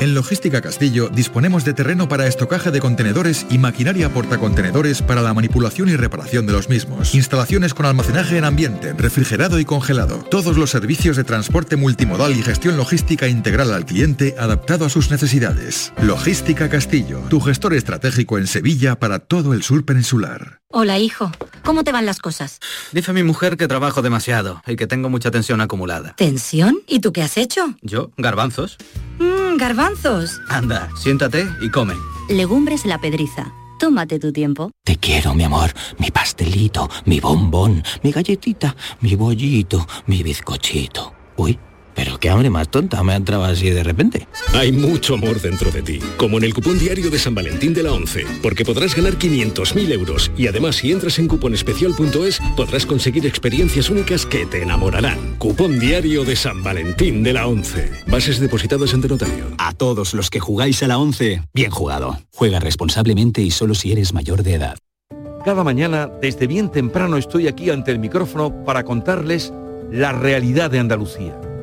En Logística Castillo disponemos de terreno para estocaje de contenedores y maquinaria portacontenedores para la manipulación y reparación de los mismos. Instalaciones con almacenaje en ambiente, refrigerado y congelado. Todos los servicios de transporte multimodal y gestión logística integral al cliente adaptado a sus necesidades. Logística Castillo, tu gestor estratégico en Sevilla para todo el sur peninsular. Hola, hijo. ¿Cómo te van las cosas? Dice mi mujer que trabajo demasiado y que tengo mucha tensión acumulada. ¿Tensión? ¿Y tú qué has hecho? ¿Yo? ¿Garbanzos? Mmm, garbanzos. Anda, siéntate y come. Legumbres la pedriza. Tómate tu tiempo. Te quiero, mi amor, mi pastelito, mi bombón, mi galletita, mi bollito, mi bizcochito. Uy. Pero qué hambre más tonta me ha entrado así de repente. Hay mucho amor dentro de ti, como en el cupón diario de San Valentín de la 11, porque podrás ganar 500.000 euros y además si entras en cuponespecial.es podrás conseguir experiencias únicas que te enamorarán. Cupón diario de San Valentín de la 11. Bases depositadas ante notario. A todos los que jugáis a la 11, bien jugado. Juega responsablemente y solo si eres mayor de edad. Cada mañana, desde bien temprano, estoy aquí ante el micrófono para contarles la realidad de Andalucía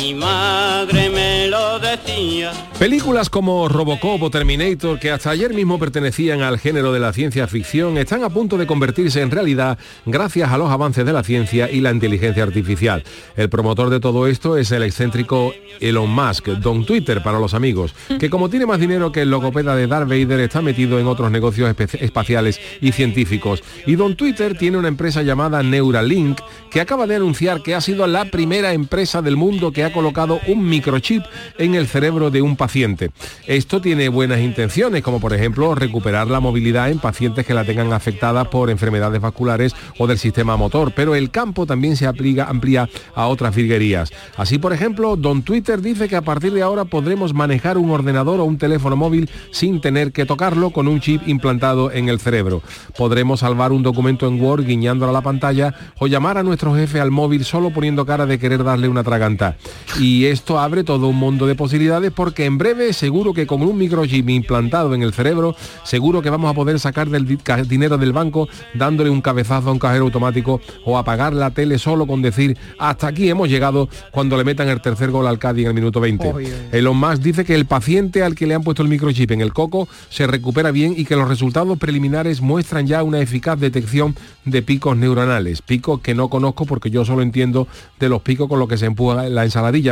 mi madre me lo decía. Películas como Robocop o Terminator, que hasta ayer mismo pertenecían al género de la ciencia ficción, están a punto de convertirse en realidad gracias a los avances de la ciencia y la inteligencia artificial. El promotor de todo esto es el excéntrico Elon Musk, Don Twitter para los amigos, que como tiene más dinero que el logopeda de Darth Vader, está metido en otros negocios espaciales y científicos. Y Don Twitter tiene una empresa llamada Neuralink, que acaba de anunciar que ha sido la primera empresa del mundo que ha colocado un microchip en el cerebro de un paciente. Esto tiene buenas intenciones, como por ejemplo recuperar la movilidad en pacientes que la tengan afectada por enfermedades vasculares o del sistema motor, pero el campo también se amplía a otras virguerías. Así, por ejemplo, Don Twitter dice que a partir de ahora podremos manejar un ordenador o un teléfono móvil sin tener que tocarlo con un chip implantado en el cerebro. Podremos salvar un documento en Word guiñándolo a la pantalla o llamar a nuestro jefe al móvil solo poniendo cara de querer darle una traganta y esto abre todo un mundo de posibilidades porque en breve seguro que con un microchip implantado en el cerebro, seguro que vamos a poder sacar del dinero del banco dándole un cabezazo a un cajero automático o apagar la tele solo con decir hasta aquí hemos llegado cuando le metan el tercer gol al Cádiz en el minuto 20. Elon Musk dice que el paciente al que le han puesto el microchip en el coco se recupera bien y que los resultados preliminares muestran ya una eficaz detección de picos neuronales, picos que no conozco porque yo solo entiendo de los picos con los que se empuja la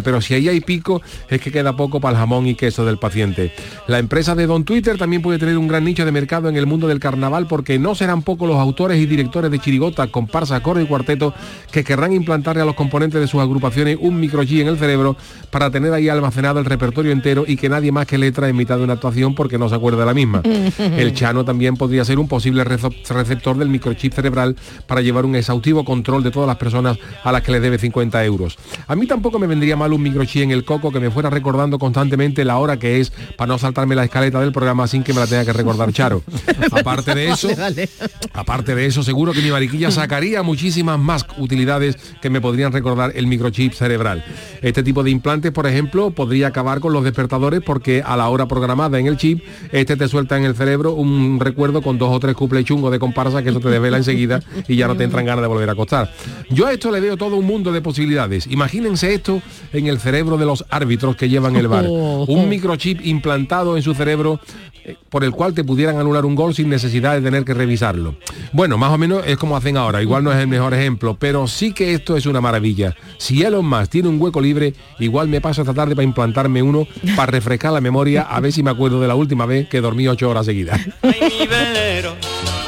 pero si ahí hay pico es que queda poco para el jamón y queso del paciente. La empresa de Don Twitter también puede tener un gran nicho de mercado en el mundo del carnaval porque no serán pocos los autores y directores de chirigota, comparsa, coro y cuarteto que querrán implantarle a los componentes de sus agrupaciones un microchip en el cerebro para tener ahí almacenado el repertorio entero y que nadie más que letra en mitad de una actuación porque no se acuerda de la misma. el Chano también podría ser un posible receptor del microchip cerebral para llevar un exhaustivo control de todas las personas a las que le debe 50 euros. A mí tampoco me vendría mal un microchip en el coco que me fuera recordando constantemente la hora que es para no saltarme la escaleta del programa sin que me la tenga que recordar Charo. aparte de eso, aparte de eso, seguro que mi mariquilla sacaría muchísimas más utilidades que me podrían recordar el microchip cerebral. Este tipo de implantes, por ejemplo, podría acabar con los despertadores porque a la hora programada en el chip, este te suelta en el cerebro un recuerdo con dos o tres cuples chungos de comparsa que eso te desvela enseguida y ya no te entran ganas de volver a acostar. Yo a esto le veo todo un mundo de posibilidades. Imagínense esto en el cerebro de los árbitros que llevan el bar. Un microchip implantado en su cerebro eh, por el cual te pudieran anular un gol sin necesidad de tener que revisarlo. Bueno, más o menos es como hacen ahora, igual no es el mejor ejemplo, pero sí que esto es una maravilla. Si Elon Musk tiene un hueco libre, igual me paso esta tarde para implantarme uno para refrescar la memoria, a ver si me acuerdo de la última vez que dormí ocho horas seguidas.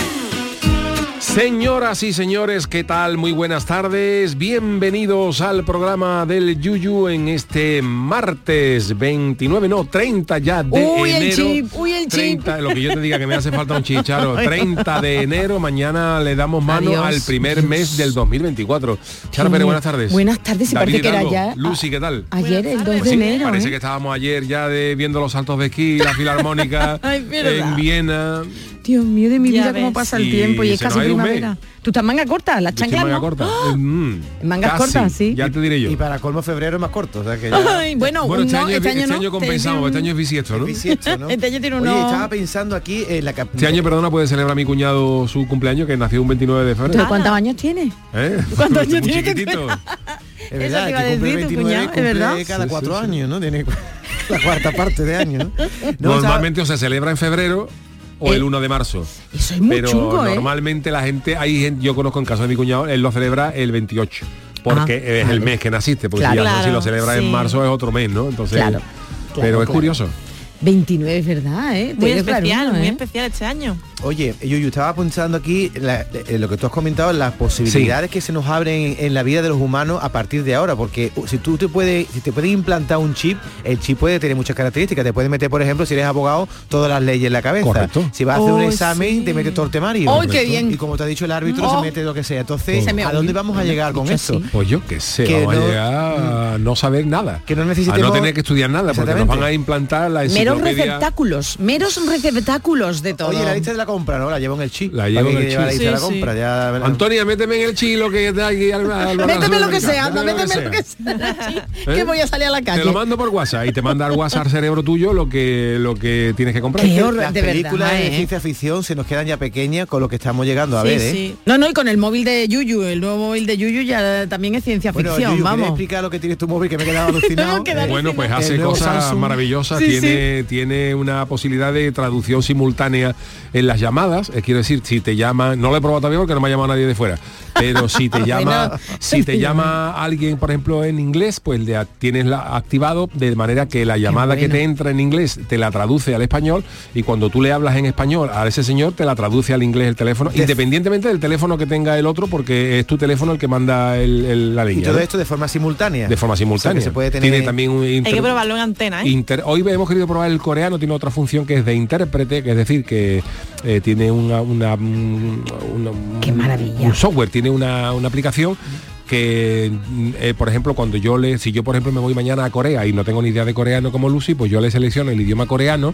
Señoras y señores, ¿qué tal? Muy buenas tardes. Bienvenidos al programa del Yuyu en este martes 29, no, 30 ya de Uy, el enero. chip, uy, el 30, lo que yo te diga que me hace falta un chicharo. 30 de enero, mañana le damos mano Adiós. al primer mes del 2024. Charo Pérez, buenas tardes. Buenas tardes, y David parece que era Hidalgo, ya Lucy, ¿qué tal? ayer, el 2 Pues de sí, enero. parece ¿eh? que estábamos ayer ya de viendo los saltos de esquí, la filarmónica Ay, en Viena. Dios mío de mi Ya vida, cómo ves. pasa el Y tiempo y es casi primavera. ¿Tú estás manga corta? ¿Las chanclas manga no? corta. ¡Ah! Mm, mangas casi, cortas, sí. Ya te diré yo. Y para colmo febrero es más corto, o sea que ya... Ay, bueno, Bueno, este no, año, es- este año este no. año compensamos, este año es bisiesto, ¿no? bisiesto, ¿no? Este año tiene Oye, unos- estaba pensando aquí en la Este año, perdona, puede celebrar mi cuñado su cumpleaños, que nació un 29 de febrero. ¿Pero cuántos años tiene? ¿Eh? ¿Cuántos años tiene chiquitito. Es verdad, te iba a que cumple decir, el tu 29 cuñado, cumple ¿es verdad? cada Sí, cuatro sí, sí. años, ¿no? Tiene la cuarta parte de año, ¿no? No, Normalmente o se celebra en febrero o Eh, el 1 de marzo. Eso es muy Pero chungo, ¿eh? normalmente la gente, hay gente, yo conozco en caso de mi cuñado, él lo celebra el 28. Porque Ah, es el mes que naciste, porque Claro. si, ya no, si lo Claro, celebra sí. en marzo es otro mes, ¿no? Entonces, Claro, pero claro, es claro. curioso. 29 es verdad, ¿eh? Muy especial, claro, muy ¿eh? especial este año. Oye, yo, yo estaba pensando aquí la- lo que tú has comentado, las posibilidades que se nos abren en la vida de los humanos a partir de ahora, porque uh, si tú te puedes, si te puedes implantar un chip, el chip puede tener muchas características. Te puede meter, por ejemplo, si eres abogado, todas las leyes en la cabeza. Correcto. Si vas a hacer un Oh, examen, sí. te mete todo el temario. ¡Ay, qué Correcto. bien! Y como te ha dicho el árbitro, Oh. se mete lo que sea. Entonces, Se me- ¿a dónde vamos a llegar con esto? así. Pues yo qué sé, Que vamos no- a llegar a no saber nada. Que no a necesitemos- no tener que estudiar nada, porque nos van a implantar la Meros receptáculos, meros receptáculos de todo. Oye, la lista de la compra, ¿no? La llevo en el chip. La ¿Para llevo en el la la Sí, sí. compra? Ya. Antonia, méteme en el que aquí al, al- al- Méteme lo que sea, anda, méteme lo que sea. Que ¿Eh? voy a salir a la Te calle. lo mando por WhatsApp y te manda al WhatsApp al cerebro tuyo lo que lo que tienes que comprar. Qué horror, Las de verdad, películas de ¿eh? ciencia ficción se nos quedan ya pequeñas con lo que estamos llegando a sí, ver, ¿eh? sí. No, no, y con el móvil de Yuyu, el nuevo móvil de Yuyu ya también es ciencia Bueno, ficción, Yuyu, ¿quieres vamos. explicar lo que tienes tu móvil que me he quedado alucinado? Bueno, pues hace cosas Samsung. maravillosas, tiene, tiene una posibilidad de traducción simultánea en las llamadas, eh, quiero decir, si te llama, no lo he probado todavía porque no me ha llamado nadie de fuera, pero si te llama, Bueno. si te llama alguien, por ejemplo, en inglés, pues le tienes la, activado de manera que la llamada que te entra en inglés te la traduce al español y cuando tú le hablas en español a ese señor te la traduce al inglés el teléfono, independientemente del teléfono que tenga el otro, porque es tu teléfono el que manda el- el- la Y línea. todo ¿no? esto de forma simultánea. de forma O sea, simultánea. se puede tener... Tiene también un Hay que probarlo en antena, ¿eh? Inter- hoy hemos querido probar el coreano, tiene otra función que es de intérprete, que es decir, que eh, tiene una, una, una- Qué maravilla. un software, tiene una, una aplicación que, mm, eh, por ejemplo, cuando yo le, si yo por ejemplo me voy mañana a Corea y no tengo ni idea de coreano como Lucy, pues yo le selecciono el idioma coreano,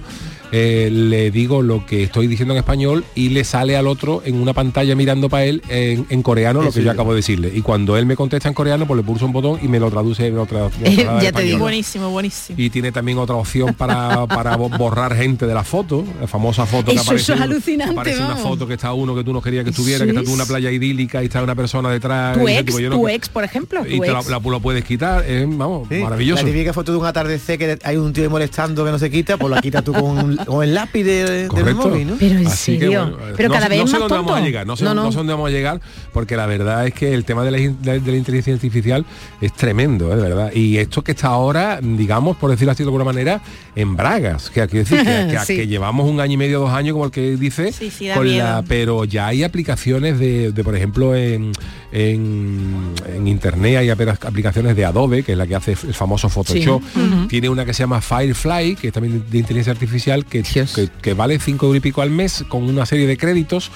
eh, le digo lo que estoy diciendo en español y le sale al otro en una pantalla mirando para él en, en coreano lo que yo acabo de decirle. Y cuando él me contesta en coreano, pues le pulso un botón y me lo traduce, me lo tra- me lo traslada al Ya te digo. Buenísimo, buenísimo. Y tiene también otra opción para, para bo- borrar gente de la foto, la famosa foto que Eso- aparece. eso es alucinante, Aparece una foto que está uno que tú no querías que estuviera, que está tú en una playa idílica y está una persona detrás. Tu y dice, ex, tipo, yo no tu ex, por ejemplo, Y te la, la- lo puedes quitar, eh, vamos, Sí, maravilloso. La típica foto de un atardecer que hay un tío molestando que no se quita, pues la quitas tú con, con el lápiz de- del Correcto. móvil, ¿no? Pero en Así que, bueno, eh, Pero no, cada sé- vez no es sé más dónde vamos a tonto. llegar, no sé, No, no no. sé dónde vamos a llegar, porque la verdad es que el tema de la, in- de, de la inteligencia artificial es tremendo, ¿eh? de verdad. Y esto que está ahora, digamos, por decirlo así de alguna manera, en bragas, que quiero decir que, que- Sí. que llevamos un año y medio, dos años, como el que dice, Sí, sí, da con miedo. la, pero ya hay aplicaciones de, de, por ejemplo, en, en, en internet hay aplicaciones de Adobe, que es la que hace el famoso Photoshop. Sí. Tiene una que se llama Firefly, que es también de inteligencia artificial, que, que, que vale 5 euros y pico al mes con una serie de créditos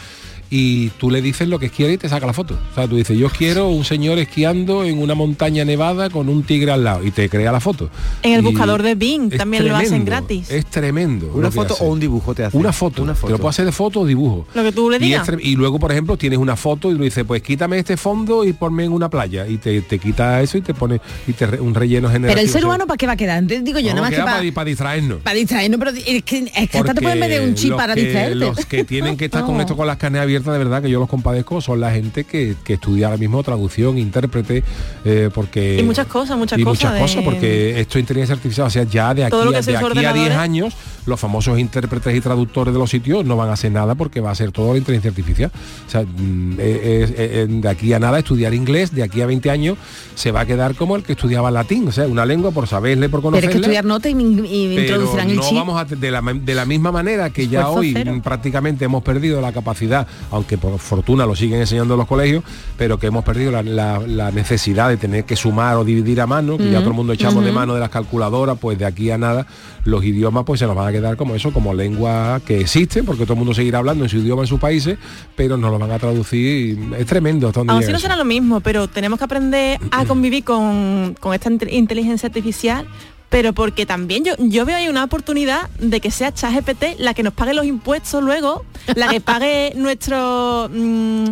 y tú le dices lo que quieres y te saca la foto. O sea, tú dices, yo quiero un señor esquiando en una montaña nevada con un tigre al lado y te crea la foto. En el Y buscador de Bing también lo hacen tremendo, gratis. Es tremendo. Una foto o un dibujo te hace. Una foto. Una Te foto. lo puedo hacer de foto o dibujo. Lo que tú le digas. tre- y luego, por ejemplo, tienes una foto y le dices, pues quítame este fondo y ponme en una playa. Y te, te quita eso y te pone y te re- un relleno generativo. Pero el ser O sea, humano, ¿para qué va a quedar? Entonces digo yo, no, nada más que queda para, distraernos. para distraernos, pero es que, es que hasta te pueden meter un chip para distraerte. Los que tienen que estar con esto con las carnes abiertas, de verdad que yo los compadezco, son la gente que, que estudia ahora mismo traducción, intérprete, eh, porque... Y muchas cosas, muchas y cosas muchas de- cosas, porque esto es inteligencia artificial, o sea, ya de aquí, a, de aquí a 10 ordenadores. años, los famosos intérpretes y traductores de los sitios no van a hacer nada porque va a ser todo la inteligencia artificial. O sea, mm, eh, eh, eh, de aquí a nada estudiar inglés, de aquí a 20 años se va a quedar como el que estudiaba latín, o sea, una lengua por saberle, por Pero es conocerla. que estudiar nota y, y introducirán el no chip. vamos a de la, de la misma manera que ya Esfuerzo hoy cero. mm, prácticamente hemos perdido la capacidad, aunque por fortuna lo siguen enseñando en los colegios, pero que hemos perdido la, la- la necesidad de tener que sumar o dividir a mano, que ya Ujú, todo el mundo echamos de mano de las calculadoras, pues de aquí a nada los idiomas pues se nos van a quedar como eso, como lengua que existen, porque todo el mundo seguirá hablando en su idioma en sus países, pero nos lo van a traducir. Es tremendo Aún así no será lo mismo, pero tenemos que aprender a convivir con, con esta inte- inteligencia artificial, pero porque también yo, yo veo ahí una oportunidad de que sea ChatGPT la que nos pague los impuestos luego, la que pague nuestro mm,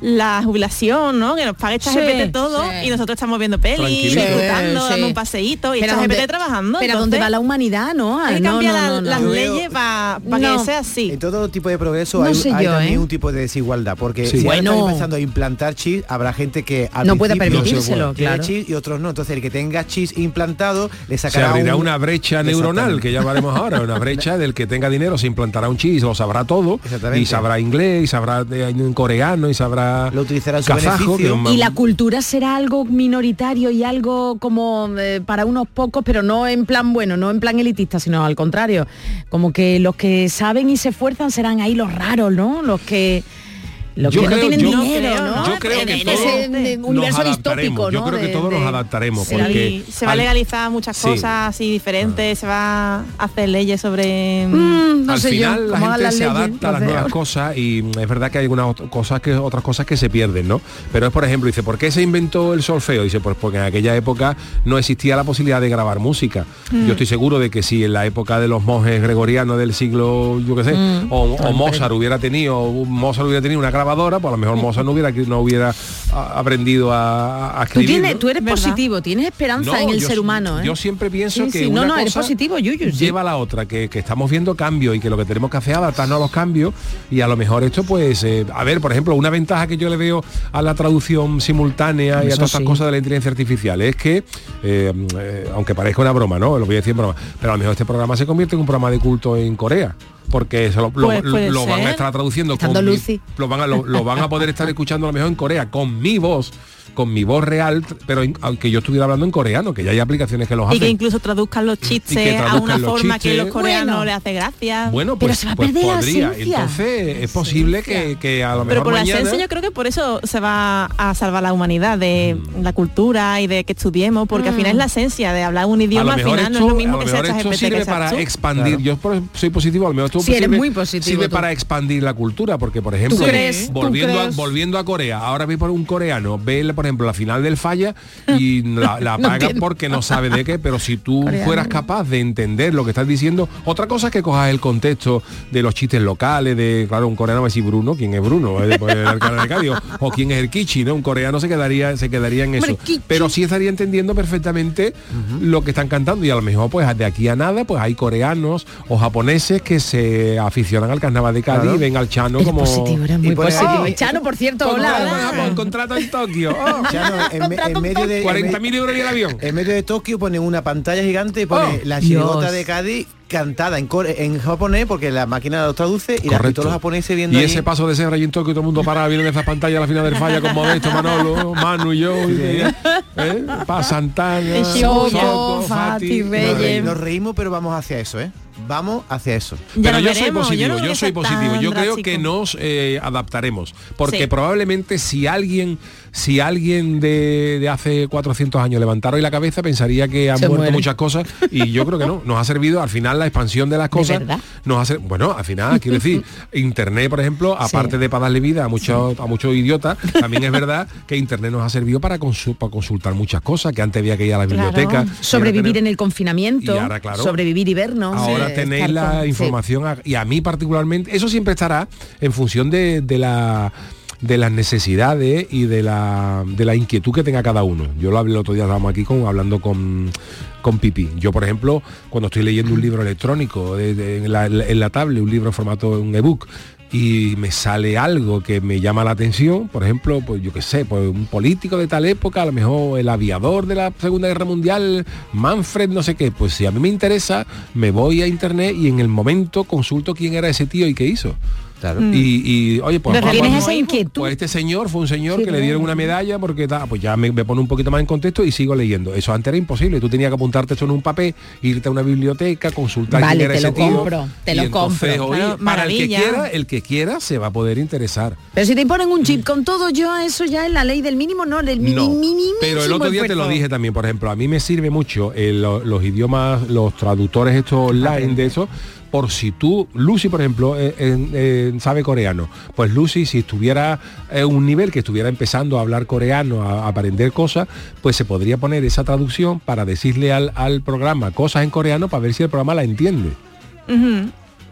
la jubilación, ¿no? Que nos pague ChatGPT Sí, todo sí. y nosotros estamos viendo pelis, disfrutando, Sí, dando un paseíto y ChatGPT ¿dónde- trabajando. Pero entonces ¿dónde va la humanidad? No, hay que no, cambiar no, la- no, no. las leyes para No. que sea así. En todo tipo de progreso No hay, sé hay yo, también ¿eh? un tipo de desigualdad, porque Sí. si ahora Bueno. están empezando a implantar chips, habrá gente que al No puede principio permitírselo, tiene claro. chips y otros no. Entonces el que tenga chips implantado le se sacará abrirá un- una brecha neuronal que llamaremos ahora, una brecha del que tenga dinero se implantará un chip y lo sabrá todo y sabrá inglés y sabrá coreano y sabrá lo utilizará en su kazajo, beneficio. un- Y la cultura será algo minoritario y algo como eh, para unos pocos, pero no en plan bueno, no en plan elitista, sino al contrario. Como que los que saben y se esfuerzan serán ahí los raros, ¿no? Los que los Yo que no creo- tienen yo- dinero, ¿no? yo creo en, que en todos ese nos universo adaptaremos. Yo creo que De- todos nos adaptaremos Sí, porque se va a al- legalizar muchas Sí. cosas así diferentes, se va a hacer leyes sobre Mm, no al sé final yo, la gente las se leyes, adapta a no las sé. nuevas cosas y mm, es verdad que hay algunas cosas que otras cosas que se pierden, ¿no? Pero es por ejemplo, dice, ¿por qué se inventó el solfeo? Dice, pues porque en aquella época no existía la posibilidad de grabar música. Mm. Yo estoy seguro de que si en la época de los monjes gregorianos del siglo, yo qué sé, Mm. o. Mozart hubiera tenido, Mozart hubiera tenido una grabadora, pues a lo mejor Mozart no hubiera no hubiera a- aprendido a, a Tú, escribir. tienes, ¿no? tú eres positivo, tienes esperanza No, en el yo ser humano. ¿eh? Yo siempre pienso Sí, que sí, no, una no, cosa positivo, Yuyu. sí. lleva a la otra, que, que estamos viendo cambios y que lo que tenemos que hacer es adaptarnos a los cambios y a lo mejor esto pues, eh, a ver, por ejemplo, una ventaja que yo le veo a la traducción simultánea y a todas estas sí. cosas de la inteligencia artificial es que, eh, eh, aunque parezca una broma, ¿no? Lo voy a decir en broma, pero a lo mejor este programa se convierte en un programa de culto en Corea. Porque se lo, Pues lo van a estar traduciendo Estando con mi- lo van a lo van a poder estar escuchando a lo mejor en Corea con mi voz con mi voz real pero en- aunque yo estuviera hablando en coreano que ya hay aplicaciones que los y que hacen incluso traduzcan los chistes a traduzcan una forma que los coreanos Bueno. le hace gracia. Bueno, pues, pues podría. Entonces es posible que, que a lo mejor Pero por la esencia yo creo que por eso se va a salvar la humanidad de la cultura y de que estudiemos, porque al final es la esencia de hablar un a idioma, al mejor final no esto, es lo mismo a lo que esto sirve que para tú. expandir. Yo soy positivo, a lo mejor esto Sí, eres muy positivo sirve tú. para expandir la cultura, porque por ejemplo? ¿Tú volviendo, a, volviendo a Corea, ahora por un coreano, ve por ejemplo la final del falla y la, la No paga entiendo. porque no sabe de qué, pero si tú Coreano. fueras capaz de entender lo que estás diciendo, otra cosa es que cojas el contexto de los chistes locales, de claro, un coreano va a decir Bruno, ¿quién es Bruno? Eh, pues, el de Cádiz, o, o quién es el Kichi, ¿no? Un coreano se quedaría, se quedaría en eso. Pero sí estaría entendiendo perfectamente lo que están cantando y a lo mejor pues de aquí a nada pues hay coreanos o japoneses que se aficionan al carnaval de Cádiz Claro. y ven al Chano como positivo, eres muy Y por ahí- positivo. Oh, Chano, por cierto, hola. Contrato en Tokio. Oh. Chano, en, me- en medio de en 40.000 euros y el avión. En medio de Tokio ponen una pantalla gigante y pone Oh, la chirigota Dios. de Cádiz cantada en, core- en japonés porque la máquina lo traduce y, la, y Correcto. todos los japoneses viendo Y ahí- ese paso de ser allí en Tokio, todo el mundo para viendo esa pantalla a la final del falla con Modesto, Manolo, Manu y yo. y- ¿eh? Pa Santana, Shoko, Shoko, Fati, Nos, Reyes. re- nos reímos, pero vamos hacia eso, ¿eh? Vamos hacia eso. Pero yo soy positivo, yo, soy positivo. Yo creo que nos eh, adaptaremos. Porque Sí. probablemente si alguien, si alguien de, de hace 400 años levantara hoy la cabeza, pensaría que han Se muerto muere. muchas cosas. Y yo creo que no. Nos ha servido al final la expansión de las cosas. verdad? Nos hace, bueno, al final, quiero decir, Internet, por ejemplo, aparte de para darle vida a muchos, a muchos idiotas, también es verdad que Internet nos ha servido para, consu- para consultar muchas cosas, que antes había que ir a la biblioteca. Sobrevivir en el confinamiento, Y ahora, claro, sobrevivir y vernos. Ahora tenéis la información a- y a mí particularmente, eso siempre estará en función de, de la de las necesidades y de la, de la inquietud que tenga cada uno. Yo lo hablé el otro día, estábamos aquí con, hablando con, con Pipi. Yo, por ejemplo, cuando estoy leyendo un libro electrónico en, la, en la tablet, un libro en formato un ebook, y me sale algo que me llama la atención, por ejemplo, pues yo qué sé, pues un político de tal época, a lo mejor el aviador de la Segunda Guerra Mundial, Manfred, no sé qué, pues si a mí me interesa, me voy a internet y en el momento consulto quién era ese tío y qué hizo. Claro. Mm. Y, y, oye, pues, Pero pues, tienes esa inquietud. este señor fue un señor Sí, que le dieron una medalla porque pues ya me, me pone un poquito más en contexto y sigo leyendo. Eso antes era imposible. Tú tenías que apuntarte eso en un papel, irte a una biblioteca, consultar Vale, quién era te ese lo tío. compro, te lo entonces, compro. oye, Claro, para el que quiera, el que quiera se va a poder interesar. Pero si te ponen un chip con todo, yo eso ya es la ley del mínimo, no, del No, mini, pero el otro día te lo dije también, por ejemplo, a mí me sirve mucho eh, lo- los idiomas, los traductores estos online de eso, por si tú, Lucy, por ejemplo, eh, eh, eh, sabe coreano, pues Lucy, si estuviera en un nivel que estuviera empezando a hablar coreano, a, aprender cosas, pues se podría poner esa traducción para decirle al, al programa cosas en coreano para ver si el programa la entiende.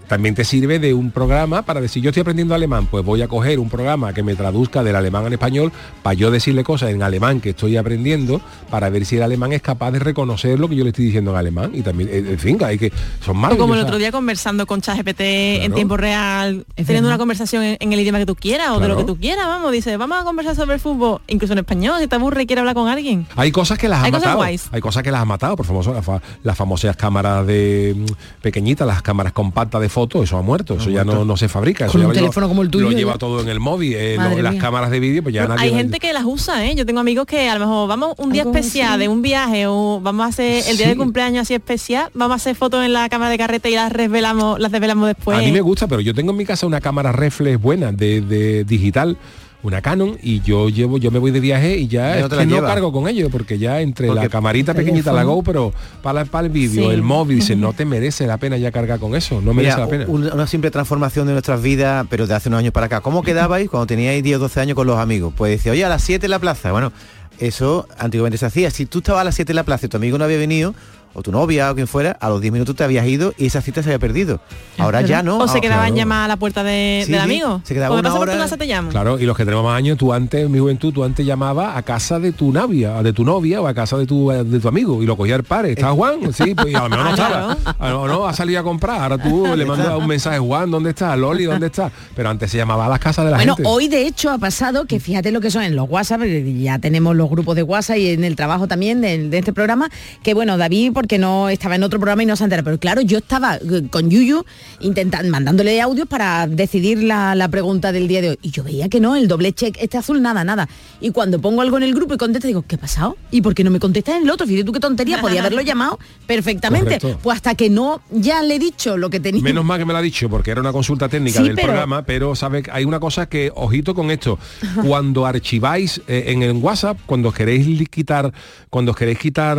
También te sirve de un programa para decir, yo estoy aprendiendo alemán, pues voy a coger un programa que me traduzca del alemán al español para yo decirle cosas en alemán que estoy aprendiendo para ver si el alemán es capaz de reconocer lo que yo le estoy diciendo en alemán. Y también, eh, en fin, hay que... Son malos. como el otro día conversando con ChatGPT en Claro. tiempo real, teniendo verdad. una conversación en, en el idioma que tú quieras o de lo que tú quieras, vamos, dice, vamos a conversar sobre el fútbol, incluso en español, si te aburre y quieres hablar con alguien. Hay cosas que las cosas matado. guays. Hay cosas que las han matado, por famoso, las, las famosas cámaras de mm, pequeñitas, las cámaras compactas de fotos, eso ha muerto, eso ya no, no se fabrica. Eso Con ya un lo lleva- teléfono como el tuyo, Lo lleva ya. todo en el móvil, eh, lo- las cámaras de vídeo, pues ya nadie... hay gente que las usa, ¿eh? Yo tengo amigos que a lo mejor vamos un día especial así. de un viaje o vamos a hacer el día de cumpleaños así especial, vamos a hacer fotos en la cámara de carrete y las revelamos, las desvelamos después. A mí me gusta, pero yo tengo en mi casa una cámara reflex buena de, de digital, una Canon, y yo llevo, yo me voy de viaje y ya ¿Y no es que la no cargo con ello, porque ya entre Porque la camarita pequeñita, la. GoPro, para, para el vídeo, Sí. el móvil, dice, no te merece la pena ya cargar con eso, no merece Mira, la pena. un- una simple transformación de nuestras vidas, pero de hace unos años para acá. ¿Cómo quedabais cuando teníais 10 o 12 años con los amigos? Pues decía, oye, a las 7 en la plaza. Bueno, eso antiguamente se hacía. Si tú estabas a las 7 en la plaza y tu amigo no había venido, o tu novia o quien fuera, a los 10 minutos te habías ido y esa cita se había perdido. Ahora ya no. O se Ah, quedaban claro. llamadas a la puerta de- Sí, del sí, amigo. se quedaba una pasa por tu hora- casa te llamo. Claro, y los que tenemos más años, tú antes, en mi juventud, tú antes llamabas a casa de tu novia, de tu novia o a casa de tu, de tu amigo y lo cogía el padre. ¿Está Juan? Sí, pues y a lo mejor no estaba. A lo no, ha salido a comprar. Ahora tú le mandas un mensaje, Juan, ¿dónde está? Loli, ¿dónde está? Pero antes se llamaba a las casas de la Bueno, gente. hoy de hecho ha pasado que fíjate lo que son en los WhatsApp, porque ya tenemos los grupos de WhatsApp y en el trabajo también de, de este programa, que bueno, David porque no estaba en otro programa y no se entera, pero claro, yo estaba eh, con Yuyu intentando, mandándole audios para decidir la, la pregunta del día de hoy. Y yo veía que no, el doble check, este azul, nada, nada. Y cuando pongo algo en el grupo y contesta, digo, ¿qué ha pasado? ¿Y por qué no me contestas en el otro? Fíjate tú qué tontería, podía haberlo llamado perfectamente. Correcto. Pues hasta que no ya le he dicho lo que tenía. Menos mal que me lo ha dicho, porque era una consulta técnica Sí, del pero- programa, pero sabe que hay una cosa que, ojito con esto, cuando archiváis eh, en el WhatsApp, cuando os queréis quitar, cuando os queréis quitar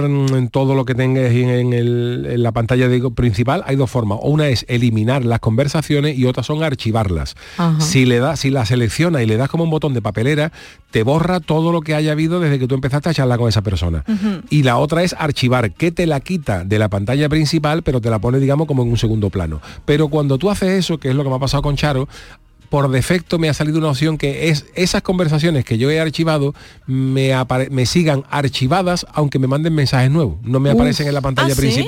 todo lo que tengáis en, en el- en la pantalla de- principal, hay dos formas. Una es eliminar las conversaciones y otras son archivarlas. Ajá. Si le das, si la selecciona y le das como un botón de papelera, te borra todo lo que haya habido desde que tú empezaste a charlar con esa persona. Y la otra es archivar, que te la quita de la pantalla principal, pero te la pone, digamos, como en un segundo plano. Pero cuando tú haces eso, que es lo que me ha pasado con Charo, por defecto me ha salido una opción que es esas conversaciones que yo he archivado me, me sigan archivadas aunque me manden mensajes nuevos. No me Uf. aparecen en la pantalla ¿Ah, sí?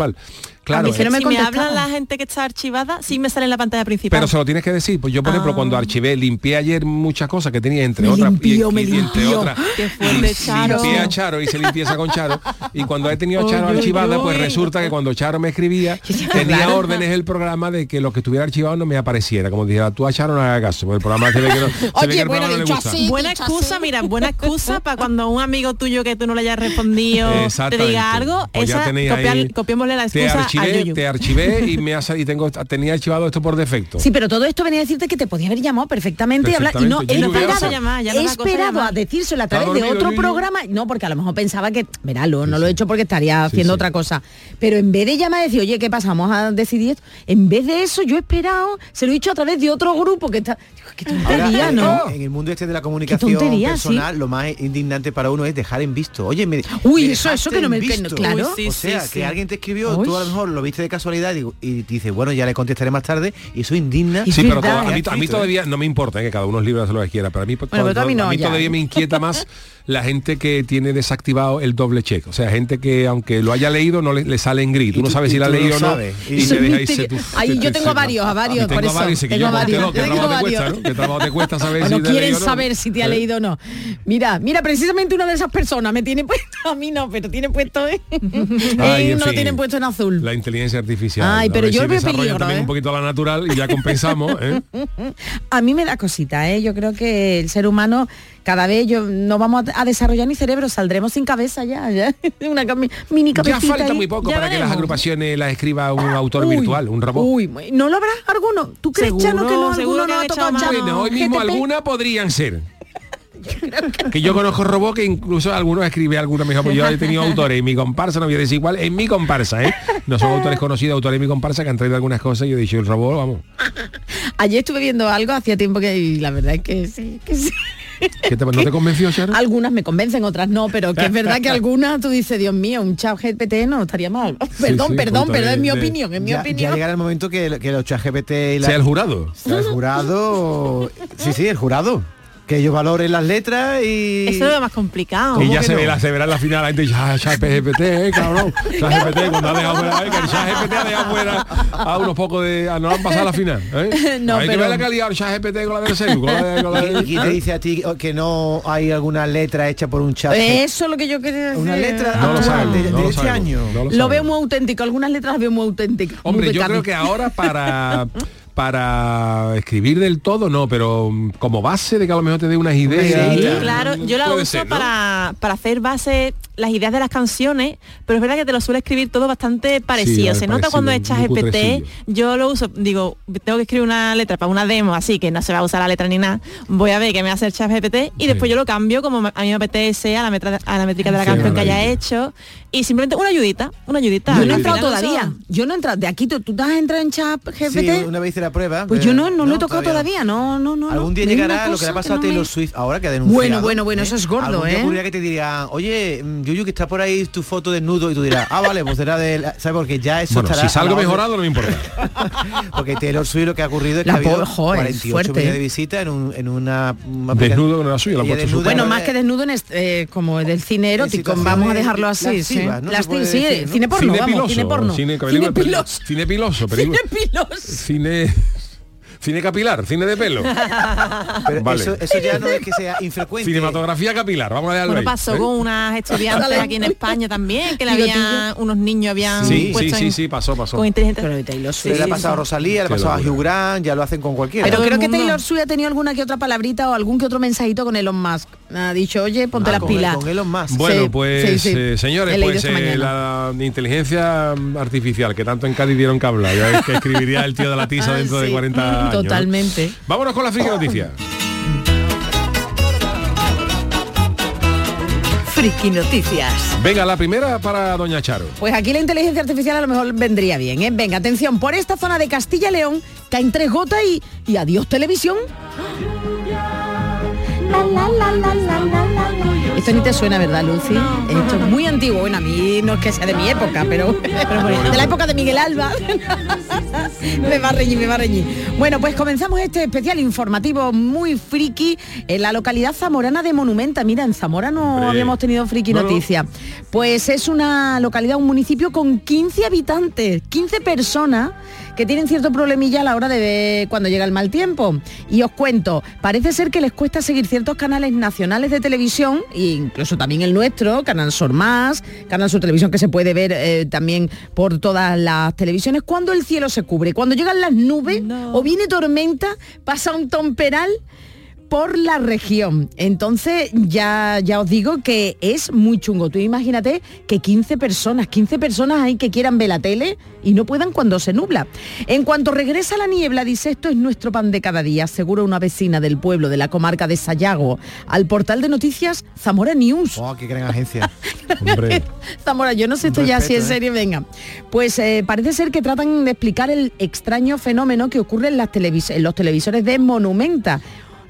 Claro. A mí si no me, si me contestaba. habla la gente que está archivada, sí me sale en la pantalla principal. Pero se lo tienes que decir. Pues yo, por ejemplo, cuando archivé, limpié ayer muchas cosas que tenía, entre Me otras. limpió, y, me y entre limpió. otras. Qué fuerte, Charo. Limpié a Charo, hice limpieza con Charo. Y cuando he tenido a Charo archivada, pues resulta que cuando Charo me escribía, tenía claro. órdenes el programa de que lo que estuviera archivado no me apareciera. Como dijera, tú a Charo no hagas caso. Porque el programa se ve que no, se ve que el programa no le gusta. buena excusa, mira, buena excusa para cuando un amigo tuyo que tú no le hayas respondido te diga algo, Pues esa, copiar- copiémosle la excusa archivé, te archivé y me ha sal- y tengo tenía archivado esto por defecto. Sí, pero todo esto venía a decirte que te podía haber llamado perfectamente, y hablar y no he a esperado, llamar, ya no he esperado a decírselo a través de otro Yuyu. programa, no, porque a lo mejor pensaba que, veralo, no lo he hecho porque estaría haciendo otra cosa. Pero en vez de llamar y decir, oye, ¿qué pasa? Vamos a decidir esto. En vez de eso, yo he esperado, se lo he dicho a través de otro grupo que está. Qué tontería, en- ¿no? En el mundo este de la comunicación tontería, personal, lo más indignante para uno es dejar en visto. Oye, me, Uy, me eso- eso que no me- visto. claro. Sí, o sea, sí, que sí. alguien te escribió, Uy. tú a lo mejor lo viste de casualidad y, y dices, bueno, ya le contestaré más tarde, y eso indigna. Sí, pero ¿Qué todo- has a, mí, a mí escrito, todavía no me importa eh, que cada uno es libre de hacer lo que quiera, pero a mí, Bueno, pero tú a mí no, ya. todavía me inquieta más la gente que tiene desactivado el doble check. O sea, gente que aunque lo haya leído no le, le sale en gris. Tú no sabes si la ha leído o no. Y te deja ahí te- yo te- tengo varios, a varios, por eso. varios, y que Tengo yo varios, conté, ¿qué tengo trabajo te varios. cuesta, no? ¿Qué trabajo te cuesta saber si ha quieren no? saber si te ha ¿Eh? leído o no. Mira, mira, precisamente una de esas personas me tiene puesto, a mí no, pero tiene puesto, ¿eh? Ay, Eh, en no lo tienen puesto en azul. La inteligencia artificial. Ay, A pero yo si veo peligro, también ¿eh? un poquito la natural y ya compensamos. ¿eh? A mí me da cosita, ¿eh? Yo creo que el ser humano cada vez yo no vamos a a desarrollar ni cerebro, saldremos sin cabeza ya, ya. una mini Ya cabecita. falta ahí. muy poco Ya para que las agrupaciones las escriba un autor Uy, virtual, un robot. Uy, ¿no lo habrá alguno? ¿Tú crees, Chano, que no, seguro alguno que no ha tocado echado ya? Bueno, hoy mismo GTP? alguna podrían ser. que yo conozco robots que incluso algunos escribe alguna mejor, pues yo he tenido autores en mi comparsa, no voy a decir igual, en mi comparsa, ¿eh? No son autores conocidos, autores en mi comparsa que han traído algunas cosas y yo he dicho, el robot, vamos, Ayer estuve viendo algo, hacía tiempo que y la verdad es que sí, que sí. ¿Qué te, ¿no te convenció, Charo? Algunas me convencen, otras no, pero que es verdad que algunas tú dices, Dios mío, un chat GPT no estaría mal. Perdón, sí, perdón, perdón, de- es mi opinión, es mi ya, opinión. Ya llegará el momento que, que los ChatGPT y la- Sea el jurado. sea el jurado. Sí, sí, el jurado. Que ellos valoren las letras y. Eso es lo más complicado. Y ya que se, no? verá, se verá en la final la gente dice, ah, ChatGPT, eh, cabrón. ChatGPT cuando ha dejado fuera, eh, que el ChatGPT ha dejado fuera a unos pocos de. a no han pasado a la final. ¿eh? No, Hay que pero- ver la calidad del ChatGPT con la del CEU, con la de- con la de- ¿Y te dice a ti que no hay alguna letra hecha por un chat? Eso es lo que yo quería decir. Una letra No lo actual sabemos, de, no de lo este sabemos, año. no lo Lo veo muy auténtico, algunas letras las veo muy auténticas. muy Hombre, yo Becabi. creo que ahora para para escribir del todo no, pero como base de que a lo mejor te dé unas ideas. Sí, claro, yo la uso ser, ¿no? para, para hacer base las ideas de las canciones, pero es verdad que te lo suele escribir todo bastante parecido. Sí, Se nota cuando echas GPT, yo lo uso, digo, tengo que escribir una letra para una demo, así que no se va a usar la letra ni nada. Voy a ver qué me hace el chat GPT y después yo lo cambio como a mí me apetece a la, metra- a la métrica de la canción que haya hecho y simplemente una ayudita, una ayudita. Yo no he entrado todavía. Yo no he entrado. De aquí tú, tú has entrado en chat GPT. Sí, una vez hice la prueba. pues yo no, no, lo he tocado todavía. todavía No, no, no. Algún día llegará lo que le ha pasado a Taylor me- Swift ahora que ha denunciado. Bueno, bueno, bueno, eso es gordo, Algún día ¿eh? ocurrirá que te dirán, oye, mm, Yuyu, que está por ahí tu foto desnudo y tú dirás, ah, vale, pues será de... la-". ¿Sabes? Porque ya eso Bueno, estará... si salgo mejorado no me importa. Porque Taylor Swift lo que ha ocurrido es que La ha habido pobre, joder, 48 fuerte, millones ¿eh? de visitas en, un, en una... una Desnudo con la suya, Bueno, en- más que desnudo en este, eh, como del cine erótico, vamos a dejarlo así. Lascivas, sí. sí, cine porno, cine vamos, piloso, cine porno. Cine, Cine piloso. Cine piloso, Cine piloso. Cine, cine capilar, cine de pelo. Pero Vale. eso, eso ya no es que sea infrecuente. Cinematografía capilar, vamos a dejarlo Bueno, ahí, pasó ¿eh? con unas estudiantes aquí en España también, que le habían, unos niños habían Sí, sí, puesto sí, en- sí, pasó, pasó. con inteligencia. Pero de Taylor Se Swift. le ha pasado a Rosalía, le ha pasado a. Hugh Grant, ya lo hacen con cualquiera. Pero creo que. Taylor Swift ha tenido alguna que otra palabrita o algún que otro mensajito con Elon Musk. Ha dicho, oye, ponte Ah, las con- pilas. Con Elon Musk. Bueno, Sí, pues sí, sí. eh, señores, pues eh, la inteligencia artificial que tanto en Cádiz dieron que hablar, ya ves que escribiría el tío de la tiza Ah, dentro de sí. 40 años. Totalmente. Vámonos con la friki noticia. Friki Noticias. Venga, la primera para Doña Charo. Pues aquí la inteligencia artificial a lo mejor vendría bien, ¿eh? Venga, atención, por esta zona de Castilla y León caen tres gotas y, y adiós televisión. Esto ni te suena, ¿verdad, Lucy? Esto es muy antiguo. Bueno, a mí no es que sea de mi época, pero, de la época de Miguel Alba. me va a reñir, me va a reñir. Bueno, pues comenzamos este especial informativo muy friki en la localidad zamorana de Monumenta. Mira, en Zamora no Hombre. habíamos tenido friki No, no. noticia. Pues es una localidad, un municipio con 15 habitantes, 15 personas que tienen cierto problemilla a la hora de ver cuando llega el mal tiempo. Y os cuento, parece ser que les cuesta seguir ciertos canales nacionales de televisión, e incluso también el nuestro, Canal Sur Más, Canal Sur Televisión que se puede ver eh, también por todas las televisiones, cuando el cielo se cubre, cuando llegan las nubes o viene tormenta, pasa un tomperal por la región. Entonces ya, ya os digo que es muy chungo. Tú imagínate que 15 personas, 15 personas hay que quieran ver la tele y no puedan cuando se nubla. En cuanto regresa la niebla, dice esto es nuestro pan de cada día, asegura una vecina del pueblo de la comarca de Sayago al portal de noticias Zamora News. Oh, qué gran agencia. Zamora, yo no sé esto ya si es ¿eh? serio, venga. Pues eh, parece ser que tratan de explicar el extraño fenómeno que ocurre en, las televis- en los televisores de Monumenta.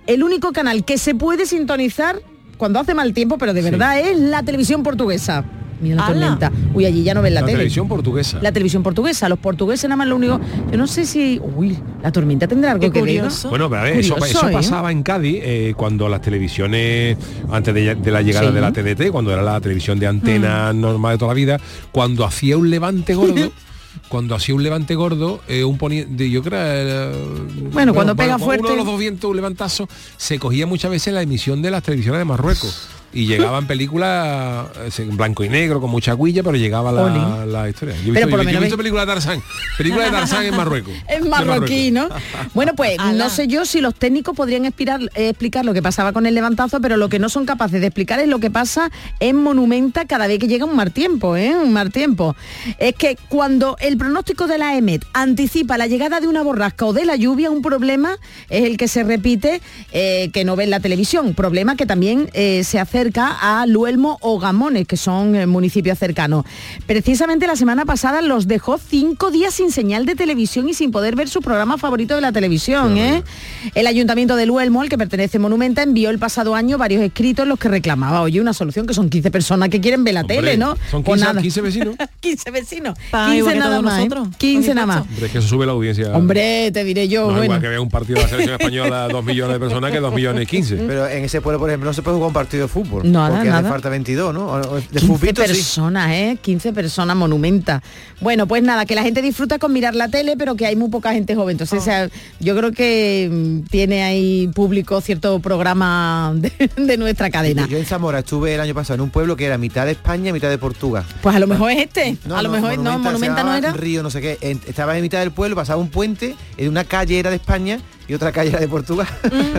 El único canal que se puede sintonizar cuando hace mal tiempo, pero de verdad es la televisión portuguesa. Mira la tormenta. Uy, allí ya no ven la, La tele. televisión portuguesa. La televisión portuguesa. Los portugueses nada más lo único. Yo no sé si. Uy, la tormenta tendrá algo que ver. ¿no? Bueno, pero a ver, eso, Curioso, eso ¿eh? pasaba en Cádiz eh, cuando las televisiones, antes de, de la llegada Sí. de la TDT, cuando era la televisión de antena normal de toda la vida, cuando hacía un levante gordo, cuando hacía un levante gordo, eh, un poniente, yo creo era, Bueno, cuando pega Uno fuerte. de los dos vientos, un levantazo, se cogía muchas veces la emisión de las televisiones de Marruecos. Y llegaban películas eh, en blanco y negro con mucha huilla, pero llegaba la, la historia. Yo he Pero visto, por lo yo he menos visto ve- películas de Tarzán, películas de Tarzán en Marruecos. Es De marroquí, ¿no? Bueno, pues no sé yo si los técnicos podrían explicar, eh, explicar lo que pasaba con el levantazo, pero lo que no son capaces de explicar es lo que pasa en Monumenta cada vez que llega un mal tiempo, ¿eh? Un mal tiempo. Es que cuando el pronóstico de la EMET anticipa la llegada de una borrasca o de la lluvia, un problema es el que se repite eh, que no ve en la televisión. Problema que también eh, se acerca a Luelmo o Gamones, que son eh, municipios cercanos. Precisamente la semana pasada los dejó cinco días sin señal de televisión y sin poder ver su programa favorito de la televisión. ¿eh? El ayuntamiento de Luelmo, al que pertenece Monumenta, envió el pasado año varios escritos en los que reclamaba, oye, una solución que son 15 personas que quieren ver la Hombre, tele, ¿no? son Pues 15 nada. 15 vecinos. 15 vecinos. Pa, 15 igual que nada más. ¿eh? nosotros, 15 nada más. Hombre, es que eso sube la audiencia. Hombre, te diré yo, No, bueno. igual que vea un partido de la selección española, dos millones de personas que dos millones y quince. Pero en ese pueblo, por ejemplo, no se puede jugar un partido de fútbol. Nada, porque nada. hace falta 22, ¿no? O- o De 15 fupito, sí. personas, ¿eh? 15 personas monumenta. Bueno, pues nada, que la gente disfruta con mirar la tele, pero que hay muy poca gente joven. Entonces, o sea, yo creo que mm, tiene ahí público cierto programa de, de nuestra cadena. Yo en Zamora estuve el año pasado en un pueblo que era mitad de España mitad de Portugal. Pues a lo mejor es este. a lo mejor no, Monumenta no era. Río, no sé qué. En- estaba en mitad del pueblo, pasaba un puente, en una calle era de España y otra calle era de Portugal.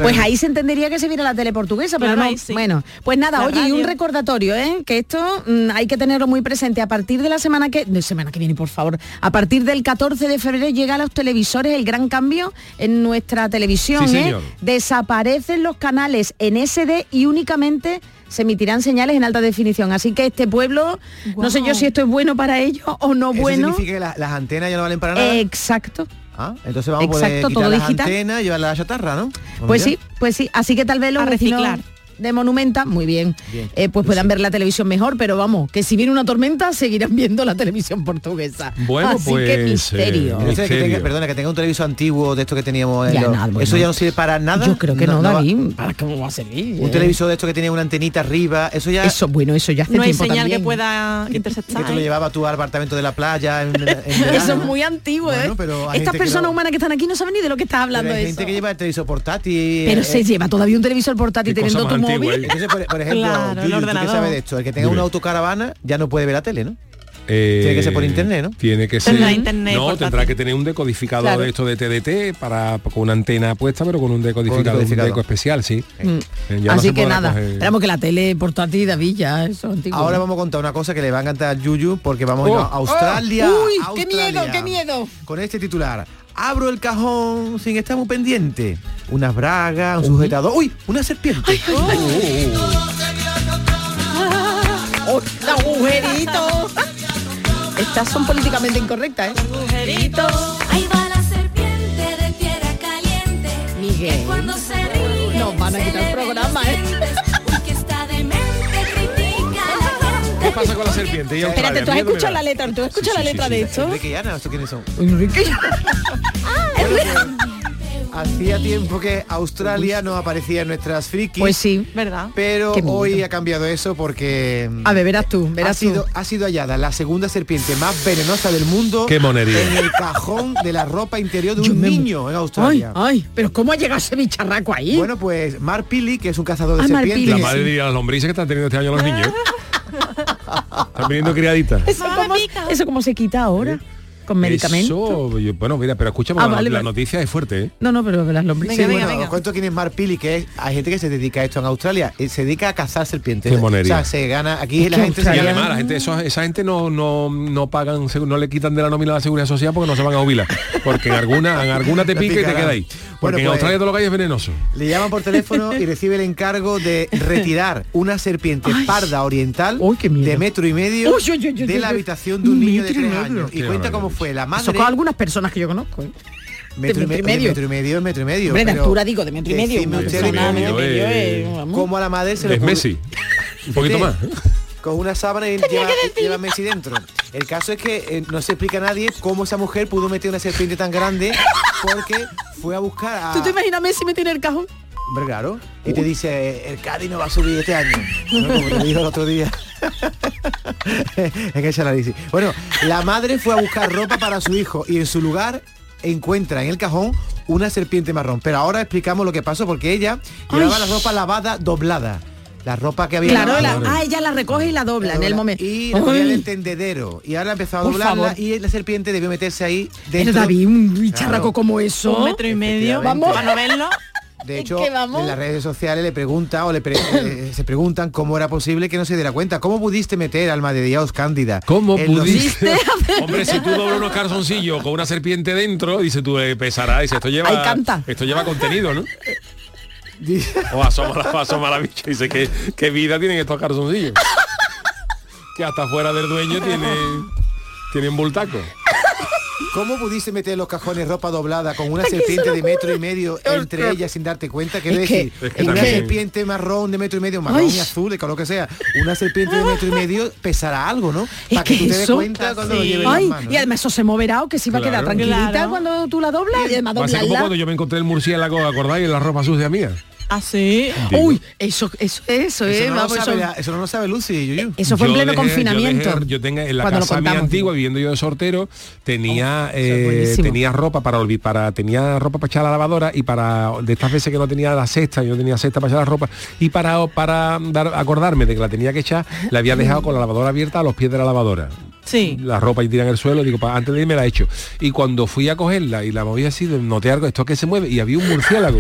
Pues ahí se entendería que se viera la tele portuguesa, pero Claro, no. sí. Bueno, pues nada, La oye, y un radio. recordatorio, ¿eh? Que esto mm, hay que tenerlo muy presente. A partir de la semana que. De semana que viene, por favor. A partir del 14 de febrero llega a los televisores el gran cambio en nuestra televisión, Sí, ¿eh? Desaparecen los canales en SD y únicamente se emitirán señales en alta definición. Así que este pueblo, no sé yo si esto es bueno para ellos o no Eso bueno. significa que la- las antenas ya no valen para nada. Exacto. Ah, entonces vamos a poder todo las digital. antenas y llevar la chatarra, ¿no? Pues sí, pues sí. Así que tal vez los A vecinos reciclar. De Monumenta, muy bien, Bien. eh, pues puedan ver la televisión mejor, pero vamos, que si viene una tormenta seguirán viendo la televisión portuguesa. Bueno, Así pues, que misterio. eh, que tenga, perdona, que tenga un televisor antiguo de esto que teníamos. en Ya, los- nada, bueno. Eso ya no sirve para nada. Yo creo que no, va- David. ¿Para cómo va a servir? Un Eh, televisor de esto que tenía una antenita arriba, eso ya. Eso, bueno, eso ya hace No hay tiempo señal también. que pueda que interceptar. tú lo llevabas tú al apartamento de la playa en, en Eso es muy antiguo, Bueno, ¿eh? pero Estas que personas no- humanas que están aquí no saben ni de lo que estás Pero hablando hay de gente eso. que lleva el televisor portátil. Pero eh, se lleva todavía un televisor portátil Qué teniendo tu móvil. Entonces, por, por ejemplo, Claro, el ¿tú qué sabes de esto? El que tenga Dime. una autocaravana ya no puede ver la tele, ¿no? Eh, Tiene que ser por internet, ¿no? Tiene que ser. Tendrá internet no, portátil. tendrá que tener un decodificador Claro. de esto de TDT para con una antena puesta, pero con un decodificador, un decodificador. deco especial, sí. Mm. Eh, no Así que nada, coger- esperamos que la tele portátil David ya eso es antiguo. Ahora vamos a contar una cosa que le va a encantar a Yuyu porque vamos a ir a Oh. Australia. ¡Uy, qué Australia. miedo, qué miedo! Con este titular. Abro el cajón sin estar muy pendiente. Unas bragas, un sujetador. ¡Uy! Una serpiente. ¡Oh, el agujerito! Estas son políticamente incorrectas, ¿eh? Agujerito. Ahí va la serpiente de tierra caliente. Miguel. Cuando se ríe, Nos van a quitar el programa, los ¿eh? demente pasa con la serpiente? Y Espérate? ¿tú has escuchado la letra? ¿Tú has escuchado la letra de esto? Enrique y Ana, ¿estos quiénes son? Enrique y Hacía tiempo que Australia no aparecía en nuestras frikis. Pues sí. ¿Verdad? Pero hoy ha cambiado eso porque A ver, verás tú, verás ha sido, tú. ha sido hallada la segunda serpiente más venenosa del mundo Qué monería. en el cajón de la ropa interior de un me- niño en Australia. ay, pero ¿cómo ha llegado ese bicharraco ahí? Bueno, pues Mark Pili, que es un cazador de Ah, serpientes. La madre diría las lombrices que están teniendo este año los niños. Están viniendo criaditas. ¿Eso cómo, eso cómo se quita ahora? ¿Con medicamentos? Eso, yo- bueno, mira, pero escucha, porque Ah, la, vale, la vale. noticia es fuerte, ¿eh? No, no, pero las lombrices. Sí, bueno, os cuento quién es Mark Pili, que es, hay gente que se dedica a esto en Australia, eh, se dedica a cazar serpientes. Qué monería. O sea, se gana, aquí Es la gente Y se gana- además, la gente, eso- esa gente no, no, no pagan, no le quitan de la nómina de la seguridad social porque no se van a jubilar. Porque en alguna, en alguna te pica y te queda ahí. Porque Bueno, en pues- Australia todo lo que hay es venenoso. Le llaman por teléfono y recibe el encargo de retirar una serpiente Ay. parda oriental Uy, de metro y medio Uy, de la habitación de un niño de y tres años. Y cuenta cómo barbaridad. Fue la Eso madre. con algunas personas que yo conozco. ¿eh? metro, y de metro y me- medio. metro y medio, metro y medio. Hombre, de pero altura digo, de metro y medio. Una persona eh, eh, cómo a la madre se le Es Messi. Un poquito más. ¿eh? con una sábana y lleva, lleva Messi dentro. El caso es que eh, no se explica a nadie cómo esa mujer pudo meter una serpiente tan grande porque fue a buscar a... ¿Tú te imaginas a Messi metido en el cajón? Hombre, claro. Y te dice, el Cádiz no va a subir este año. ¿no? Como te dijo el otro día. es que ese análisis. Bueno, la madre fue a buscar ropa para su hijo y en su lugar encuentra en el cajón una serpiente marrón. Pero ahora explicamos lo que pasó porque ella llevaba Ay. la ropa lavada doblada. La ropa que había Claro, la- ah, ella la recoge y la dobla en el momento. Y la ponía en el tendedero. Y ahora ha empezado a Por doblarla favor. y la serpiente debió meterse ahí Pero dentro. David, un bicharraco Claro. como eso. Un metro y medio. Vamos. Para no verlo. De hecho, en las redes sociales le pregunta o le pre- eh, se preguntan cómo era posible que no se diera cuenta. ¿Cómo pudiste meter alma de Dios cándida? ¿Cómo los- pudiste? Hombre, si tú doblas unos calzoncillos con una serpiente dentro, dice tú, eh, pesará, dice, esto lleva. Ahí canta. Esto lleva contenido, ¿no? O asoma la, asoma la bicha y dice que qué vida tienen estos calzoncillos. Que hasta fuera del dueño tiene. Tienen bultaco. ¿Cómo pudiste meter en los cajones ropa doblada con una serpiente de metro y medio entre ellas sin darte cuenta? Quiero Es que- decir, es que una también- serpiente marrón de metro y medio, marrón Ay. y azul, de color que sea, una serpiente de metro y medio pesará algo, ¿no? Es Para que, que tú te des eso- cuenta cuando lo lleves en Ay, las manos. y además eso se moverá o que se va a quedar Claro. tranquilita Claro. cuando tú la doblas y además Va a ser como doblarla. cuando yo me encontré el murciélago, ¿acordáis? En la ropa sucia mía. Así. Digo. Uy, eso, eso, eso, eh, Eso no, lo vamos, sabe, eso- no lo sabe Lucy, Yuyu. eso fue en Yo pleno dejé- yo confinamiento. dejé- Yo, tenga en la casa mía contamos. antigua, viviendo yo de sortero, tenía es eh, tenía ropa para olvi- para tenía ropa para echar a la lavadora y para de estas veces que no tenía la cesta, yo no tenía cesta para echar la ropa y para para dar, acordarme de que la tenía que echar, la había dejado con la lavadora abierta a los pies de la lavadora. Sí. La ropa y tira en el suelo, digo, antes de irme la he hecho. Y cuando fui a cogerla y la moví así, noté algo, esto que se mueve, y había un murciélago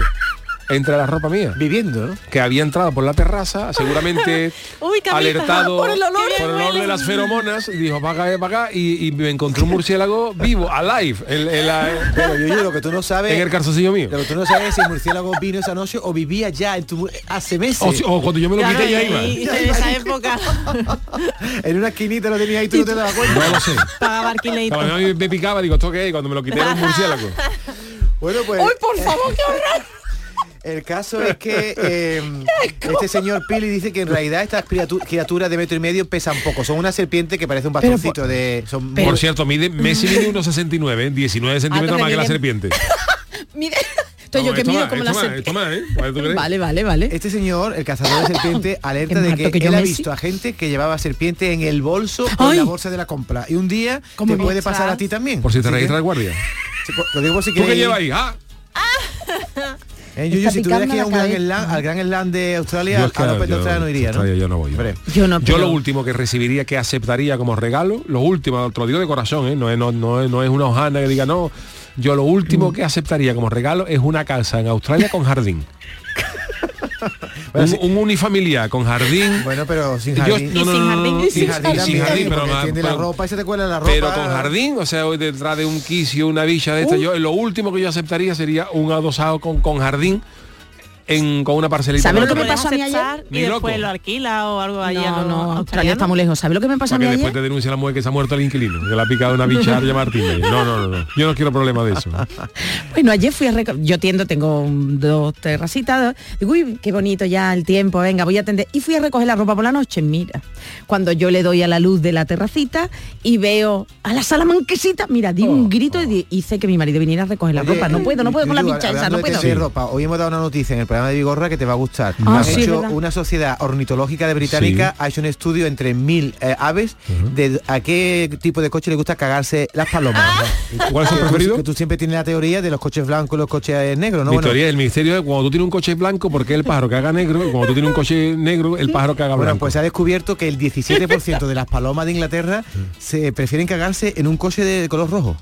entre la ropa mía Viviendo, ¿no? que había entrado por la terraza, seguramente Uy, Camila, alertado por el olor, por el olor de las feromonas, y dijo, para acá, para acá, y, y me encontré un murciélago vivo, alive, en, en la- Pero Yuyu, lo que tú no sabes... en el calzoncillo mío. Lo que tú no sabes es si el murciélago vino esa noche o vivía ya en tu hace meses. O, si- o cuando yo me lo Claro, quité ya iba. y en esa época en una esquinita lo tenía ahí, tú no te dabas cuenta. No lo sé. pagaba mí me picaba, digo, ¿esto qué es? Cuando me lo quité era un murciélago. Bueno, pues... ¡Uy, por favor, qué horror! El caso es que eh, este señor Pili dice que en realidad estas criatu- criaturas de metro y medio pesan poco. Son una serpiente que parece un bastoncito de... Son Por cierto, mide, Messi mide 1,69, ¿eh? 19 centímetros Ah, más que la mide- serpiente. Mire, estoy yo que mido como la serpiente. más, ¿eh? Vale, vale, vale. Este señor, el cazador de serpiente, alerta de que, que él ha visto a gente que llevaba serpiente en el bolso o en la bolsa de la compra. Y un día ¿Cómo te puede pasar a ti también. Por si te Así que- registra el guardia. Sí, pues, Lo digo si ¿Tú qué llevas ahí? Ah, Eh, Yuyu, Está si tuvieras que ir a un gran slam, al gran slam de Australia, Yo es que- a López de yo- Australia no iría, ¿no? Yo no voy. Yo no, Yo pero- lo último que recibiría, que aceptaría como regalo, lo último, te lo digo de corazón, ¿eh? no, es, no, no es- no es una hojana que diga no. Yo lo Mm. último que aceptaría como regalo es una casa en Australia con jardín. Un, unifamiliar con jardín. Bueno, pero sin Yo- jardín. no, sin no, no, jardín. no, sin jardín, sin también, jardín, pero, la ropa y se te cuela la ropa. pero con jardín, o sea, hoy detrás de un quicio, una villa de esta, Uh. yo lo último que yo aceptaría sería un adosado con, con jardín en, con una parcelita. ¿Sabe lo que me pasó a mí ayer? y después lo alquila o algo allá. No, no, Australia está muy lejos. ¿Sabe lo que me pasó a mí que después ayer? te denuncie la mujer que se ha muerto el inquilino, que le ha picado una bicha a llamar timbre. No, no, no, no. Yo no quiero problemas de eso. Bueno, ayer fui a yo tiendo, tengo dos terracitas, digo, uy, qué bonito ya el tiempo, venga, voy a atender. Y fui a recoger la ropa por la noche, mira, cuando yo le doy a la luz de la terracita y veo a la salamanquesita, mira, di Oh, un grito y hice que mi marido viniera a recoger la Oye, ropa. No puedo, no puedo con la bicha esa, no puedo. ropa, hoy hemos dado una noticia en el programa de Vigorra que te va a gustar. Ah, ha sí, hecho una sociedad ornitológica de británica ha hecho un estudio entre mil eh, aves de a qué tipo de coche le gusta cagarse las palomas. ¿no? ¿Cuál es preferido? Que tú siempre tienes la teoría de los coches blancos y los coches eh, negros, ¿no? Mi Bueno, teoría del misterio es cuando tú tienes un coche blanco, ¿por qué el pájaro caga negro? Y cuando tú tienes un coche negro, el pájaro caga Bueno, blanco. pues se ha descubierto que el 17% de las palomas de Inglaterra se prefieren cagarse en un coche de color rojo.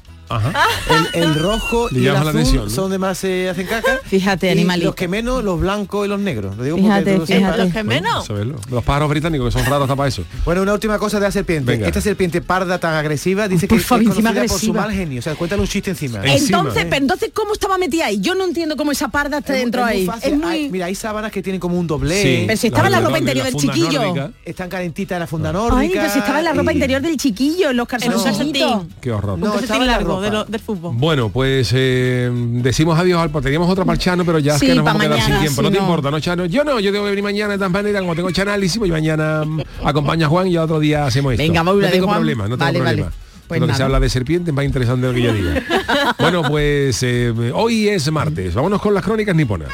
El, el rojo Le y el llama la azul atención, ¿no? son de más se hacen caca. Fíjate, y animalito. Los que menos, los blancos y los negros. Lo digo Fíjate, porque fíjate. Los que menos. Los pájaros británicos que son raros hasta para eso. Bueno, una última cosa de la serpiente. Venga. Esta serpiente parda tan agresiva dice Por que favor, es encima conocida por su agresiva. mal genio. O sea, cuéntale un chiste encima. Entonces, pero entonces, ¿cómo estaba metida ahí? Yo no entiendo cómo esa parda está Es dentro es ahí. fácil. Es muy- Hay- mira, hay sábanas que tienen como un doblez. Sí, Pero si estaba en la ropa interior del chiquillo. Están calentitas en la funda Ay, nórdica. pero si estaba en la ropa interior del chiquillo, en los calcetín. Qué horror. No, un estaba calcetín en la largo ropa. de lo- del fútbol. Bueno, pues eh, decimos adiós al teníamos otra para el Chano, pero ya es que nos vamos a quedar sin tiempo. si no te no. importa, ¿no, Chano? Yo no, yo tengo que venir mañana de todas maneras, como tengo análisis, pues mañana acompaña a Juan y ya otro día hacemos esto. Venga, no Maura, de tengo Juan. problema, no tengo Vale, vale. problema. Pues lo que se habla de serpientes más interesante de lo que yo diga. bueno, pues eh, hoy es martes. Vámonos con las crónicas niponas.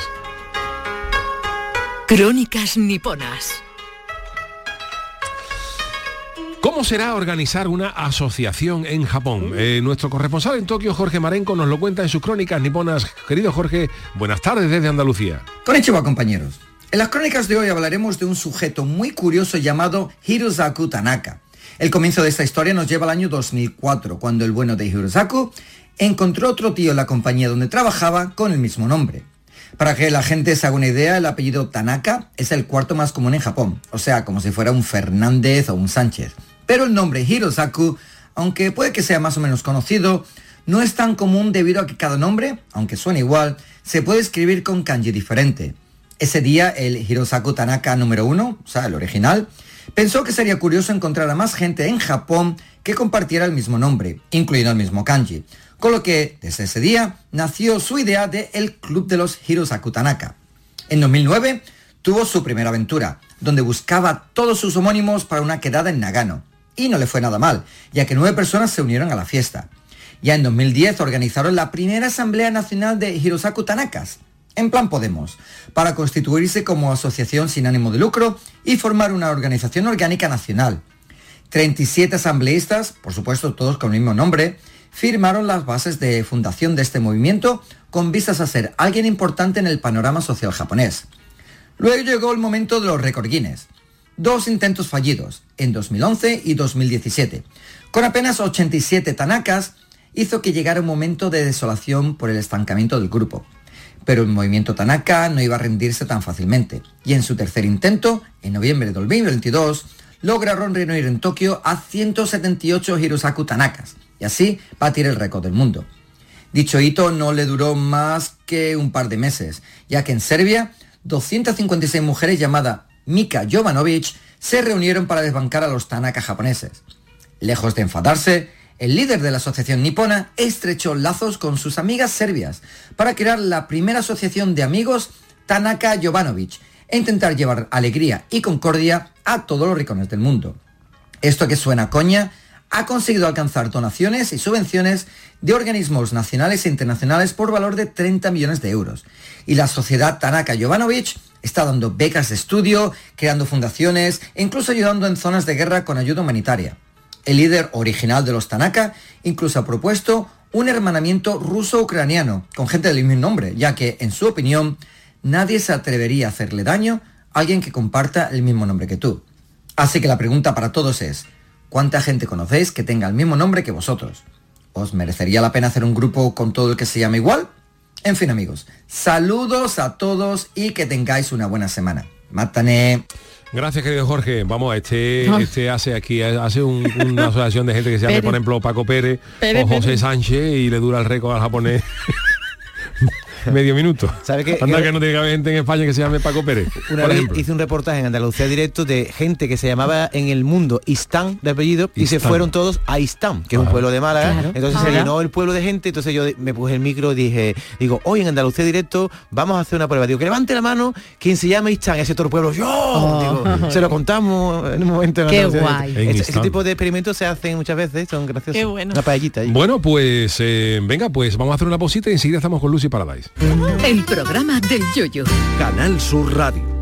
Crónicas niponas. ¿Cómo será organizar una asociación en Japón? Eh, nuestro corresponsal en Tokio, Jorge Marenco, nos lo cuenta en sus crónicas niponas. Querido Jorge, buenas tardes desde Andalucía. Konnichiwa compañeros. En las crónicas de hoy hablaremos de un sujeto muy curioso llamado Hirosaku Tanaka. El comienzo de esta historia nos lleva al año 2004, cuando el bueno de Hirosaku encontró otro tío en la compañía donde trabajaba con el mismo nombre. Para que la gente se haga una idea, el apellido Tanaka es el cuarto más común en Japón, o sea, como si fuera un Fernández o un Sánchez. Pero el nombre Hirosaku, aunque puede que sea más o menos conocido, no es tan común debido a que cada nombre, aunque suene igual, se puede escribir con kanji diferente. Ese día el Hirosaku Tanaka número uno, o sea, el original, pensó que sería curioso encontrar a más gente en Japón que compartiera el mismo nombre, incluyendo el mismo kanji. Con lo que, desde ese día, nació su idea de el Club de los Hirosaku Tanaka. En 2009 tuvo su primera aventura, donde buscaba todos sus homónimos para una quedada en Nagano. Y no le fue nada mal, ya que nueve personas se unieron a la fiesta. Ya en 2010 organizaron la primera Asamblea Nacional de Hirosaku Tanakas, en plan Podemos, para constituirse como asociación sin ánimo de lucro y formar una organización orgánica nacional. 37 asambleístas, por supuesto todos con el mismo nombre, firmaron las bases de fundación de este movimiento con vistas a ser alguien importante en el panorama social japonés. Luego llegó el momento de los récord Guinness. Dos intentos fallidos, en 2011 y 2017. Con apenas 87 tanakas, hizo que llegara un momento de desolación por el estancamiento del grupo. Pero el movimiento Tanaka no iba a rendirse tan fácilmente, y en su tercer intento, en noviembre de 2022, lograron reunir en Tokio a 178 Hirosaku Tanakas, y así batir el récord del mundo. Dicho hito no le duró más que un par de meses, ya que en Serbia 256 mujeres llamadas Mika Jovanovic se reunieron para desbancar a los Tanaka japoneses. Lejos de enfadarse, el líder de la asociación nipona estrechó lazos con sus amigas serbias para crear la primera asociación de amigos Tanaka Jovanovic e intentar llevar alegría y concordia a todos los rincones del mundo. Esto que suena coña ha conseguido alcanzar donaciones y subvenciones de organismos nacionales e internacionales por valor de 30 millones de euros. Y la sociedad Tanaka Jovanovic está dando becas de estudio, creando fundaciones e incluso ayudando en zonas de guerra con ayuda humanitaria. El líder original de los Tanaka incluso ha propuesto un hermanamiento ruso-ucraniano con gente del mismo nombre, ya que, en su opinión, nadie se atrevería a hacerle daño a alguien que comparta el mismo nombre que tú. Así que la pregunta para todos es, ¿cuánta gente conocéis que tenga el mismo nombre que vosotros? ¿Os merecería la pena hacer un grupo con todo el que se llama igual? En fin amigos, saludos a todos y que tengáis una buena semana. Mátane. Gracias, querido Jorge. Vamos, este, Ay. este hace aquí, hace un- una asociación de gente que se llama, por ejemplo, Paco Pérez, Pérez, o José Pérez. Sánchez y le dura el récord al japonés. medio minuto. ¿Sabe qué? Anda Que- que no tiene que haber gente en España que se llame Paco Pérez. Una por vez ejemplo. hice un reportaje en Andalucía Directo de gente que se llamaba en el mundo Istán de apellido y se fueron todos a Istán, que es un pueblo de Málaga. Claro. Entonces se llenó el pueblo de gente, entonces yo me puse el micro y dije, digo, hoy en Andalucía Directo vamos a hacer una prueba. Digo, que levante la mano quien se llama Istán, ese todo el pueblo, yo, Digo, se lo contamos en un momento en Oh. Qué Andalucía guay. En Ese, tipo de experimentos se hacen muchas veces, son graciosos. Qué bueno. Una paellita ahí. Bueno, pues eh, venga, pues vamos a hacer una pausita y enseguida estamos con Lucy Paradise. El programa del yoyo. Canal Sur Radio.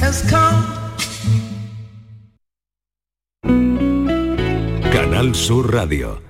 has come. Canal Sur Radio.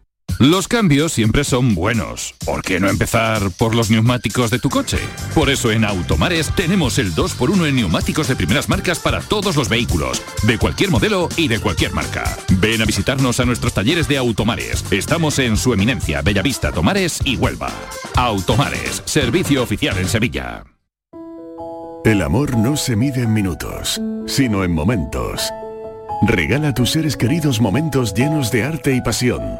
Los cambios siempre son buenos. ¿Por qué no empezar por los neumáticos de tu coche? Por eso en Automares tenemos el 2x1 en neumáticos de primeras marcas para todos los vehículos, de cualquier modelo y de cualquier marca. Ven a visitarnos a nuestros talleres de Automares. Estamos en su eminencia, Bellavista, Tomares y Huelva. Automares, servicio oficial en Sevilla. El amor no se mide en minutos, sino en momentos. Regala a tus seres queridos momentos llenos de arte y pasión.